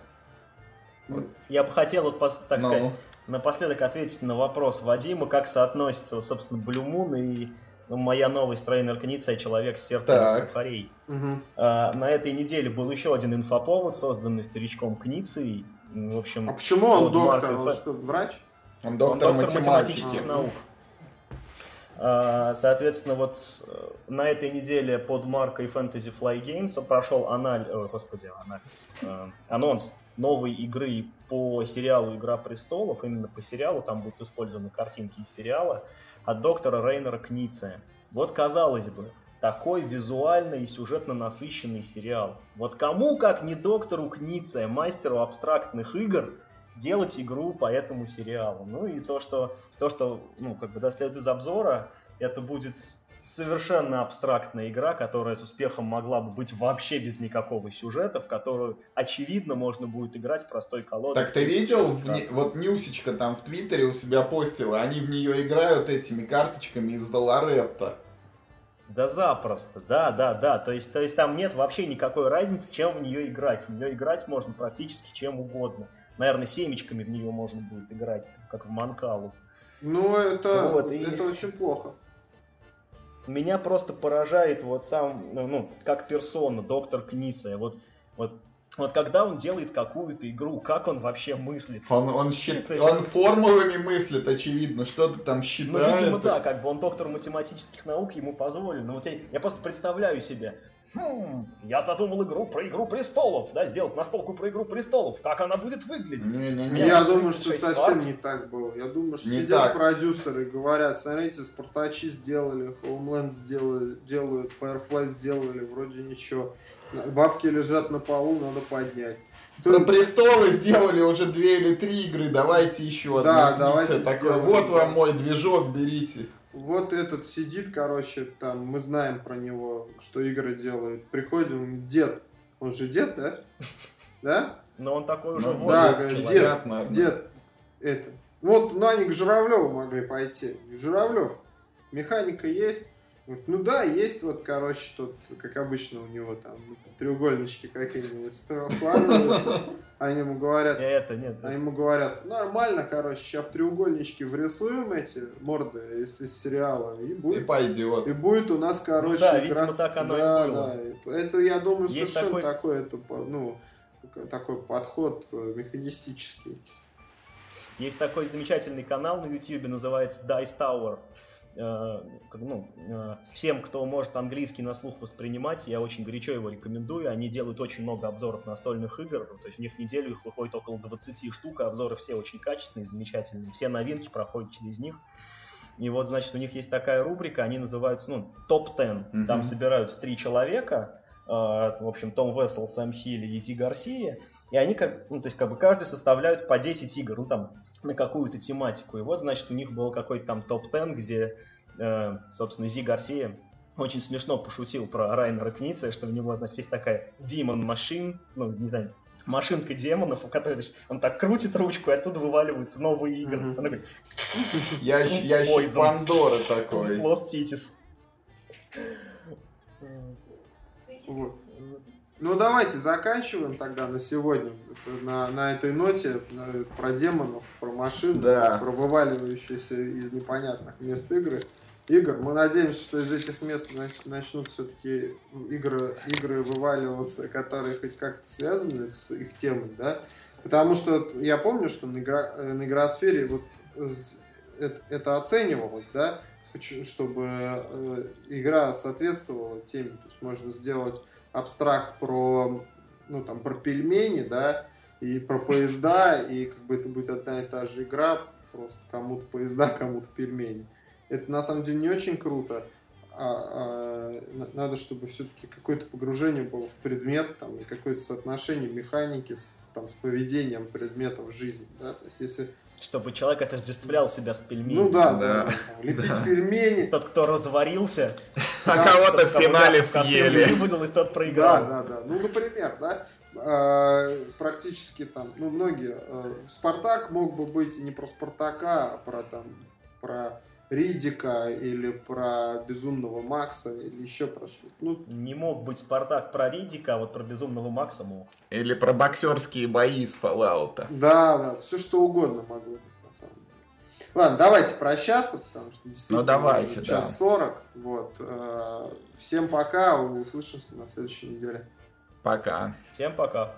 Я бы хотел, вот, так Ну, сказать, напоследок ответить на вопрос Вадима, как соотносится, вот, собственно, Blue Moon и ну, моя новость Рейнер Кница «Человек с сердцем из Так. сухарей». Мгм. А, на этой неделе был еще один инфоповод, созданный старичком Кницей. В общем, А почему он доктор? Марк Он что, врач? он Он доктор, доктор математики. математических А. наук. А, Соответственно, вот э, на этой неделе под маркой Fantasy Fly Games прошел анализ, господи, анализ, э, анонс новой игры по сериалу «Игра престолов». Именно по сериалу, там будут использованы картинки из сериала от доктора Рейнера Книце. Вот, казалось бы, такой визуально и сюжетно насыщенный сериал. Вот кому, как не доктору Книце, мастеру абстрактных игр, делать игру по этому сериалу. Ну и то, что, то, что ну, как бы, да, следует из обзора, это будет совершенно абстрактная игра, которая с успехом могла бы быть вообще без никакого сюжета, в которую, очевидно, можно будет играть простой колодой. Так ты видел, не- вот Нюсечка там в Твиттере у себя постила, они в нее играют этими карточками из Долоретта. Да запросто, да, да, да. То есть, то есть там нет вообще никакой разницы, чем в нее играть. В нее играть можно практически чем угодно. Наверное, семечками в нее можно будет играть, как в Манкалу. Ну, это, Вот, и- это очень плохо. Меня просто поражает вот сам, ну, ну, как персона, доктор Кница. Вот, вот Вот когда он делает какую-то игру, как он вообще мыслит? Он, он, счит... есть... он формулами мыслит, очевидно, что-то там считает. Ну, видимо, да, как бы он доктор математических наук, ему позволено. Но вот я, я просто представляю себе, Хм, я задумал игру про Игру Престолов, да, сделать настолку про Игру Престолов. Как она будет выглядеть? Не, не, не. Я думаю, что совсем карт. не так было. Я думаю, что не сидят так. продюсеры и говорят, смотрите, Спартачи сделали, Homeland сделали, делают, Firefly сделали, вроде ничего. Бабки лежат на полу, надо поднять. Про престолы сделали уже две или три игры, давайте еще да, давайте такой, вот вам мой движок, берите вот этот сидит, короче, там, мы знаем про него, что игры делает. Приходит, дед, он же дед, да? Да? Но он такой уже ну, Да, говорит, дед, дед, это. Вот, ну они к Журавлеву могли пойти. Журавлев, механика есть, ну да, есть вот, короче, тут, как обычно у него там треугольнички какие-нибудь складываются. Они ему говорят... Это, нет. Они ему говорят, нормально, короче, сейчас в треугольнички врисуем эти морды из, из сериала, и будет... И пойдет. И будет у нас, короче... Ну, да, видимо, игра... так оно да, и было. Да, это, я думаю, Есть совершенно такой, такой это, ну, такой подход э, механистический. Есть такой замечательный канал на YouTube, называется Dice Tower. Э, ну, э, всем, кто может английский на слух воспринимать, я очень горячо его рекомендую. Они делают очень много обзоров настольных игр, то есть у них в неделю их выходит около 20 штук, а обзоры все очень качественные, замечательные, все новинки проходят через них. И вот, значит, у них есть такая рубрика, они называются, ну, топ-10. Mm-hmm. Там собираются три человека, э, в общем, Том Вессел, Сэм Хилли и Зи Гарсия, и они, как, ну, то есть, как бы каждый составляют по 10 игр, ну, там, на какую-то тематику. И вот, значит, у них был какой-то там топ-10, где, э, собственно, Зи Гарсия очень смешно пошутил про Райнера Кница, что у него, значит, есть такая Demon Machine, ну, не знаю, машинка демонов, у которой, значит, он так крутит ручку, и оттуда вываливаются новые игры. Mm-hmm. Он такой... Ящик, ящик Пандоры такой. Lost Cities. Вот. Ну, давайте заканчиваем тогда на сегодня. На, на этой ноте про демонов, про машины, да. про вываливающиеся из непонятных мест игры. Игр. Мы надеемся, что из этих мест нач, начнут все-таки игры, игры вываливаться, которые хоть как-то связаны с их темой, да? Потому что я помню, что на, игра, на игросфере вот это, это оценивалось, да, чтобы э, игра соответствовала теме. То есть можно сделать абстракт про, ну, там, про пельмени, да, и про поезда, и как бы это будет одна и та же игра, просто кому-то поезда, кому-то пельмени. Это на самом деле не очень круто. А, а, надо, чтобы все-таки какое-то погружение было в предмет, там, и какое-то соотношение механики с там, с поведением предметов жизни, да, то есть если... Чтобы человек отождествлял себя с пельменями. Ну да, да, да. лепить да. пельмени. Тот, кто разварился, а кого-то в финале съели. Выдалось, тот проиграл. Да, да, да, ну, например, да, а, практически там, ну, многие, э, Спартак мог бы быть не про Спартака, а про там, про Ридика или про Безумного Макса или еще про что-то. Ну, не мог быть Спартак про Ридика, а вот про Безумного Макса мог. Или про боксерские бои из Fallout. Да, да, все что угодно могло быть на самом деле. Ладно, давайте прощаться, потому что действительно ну, давайте, час сорок. Да. Вот. Э, всем пока, услышимся на следующей неделе. Пока. Всем пока.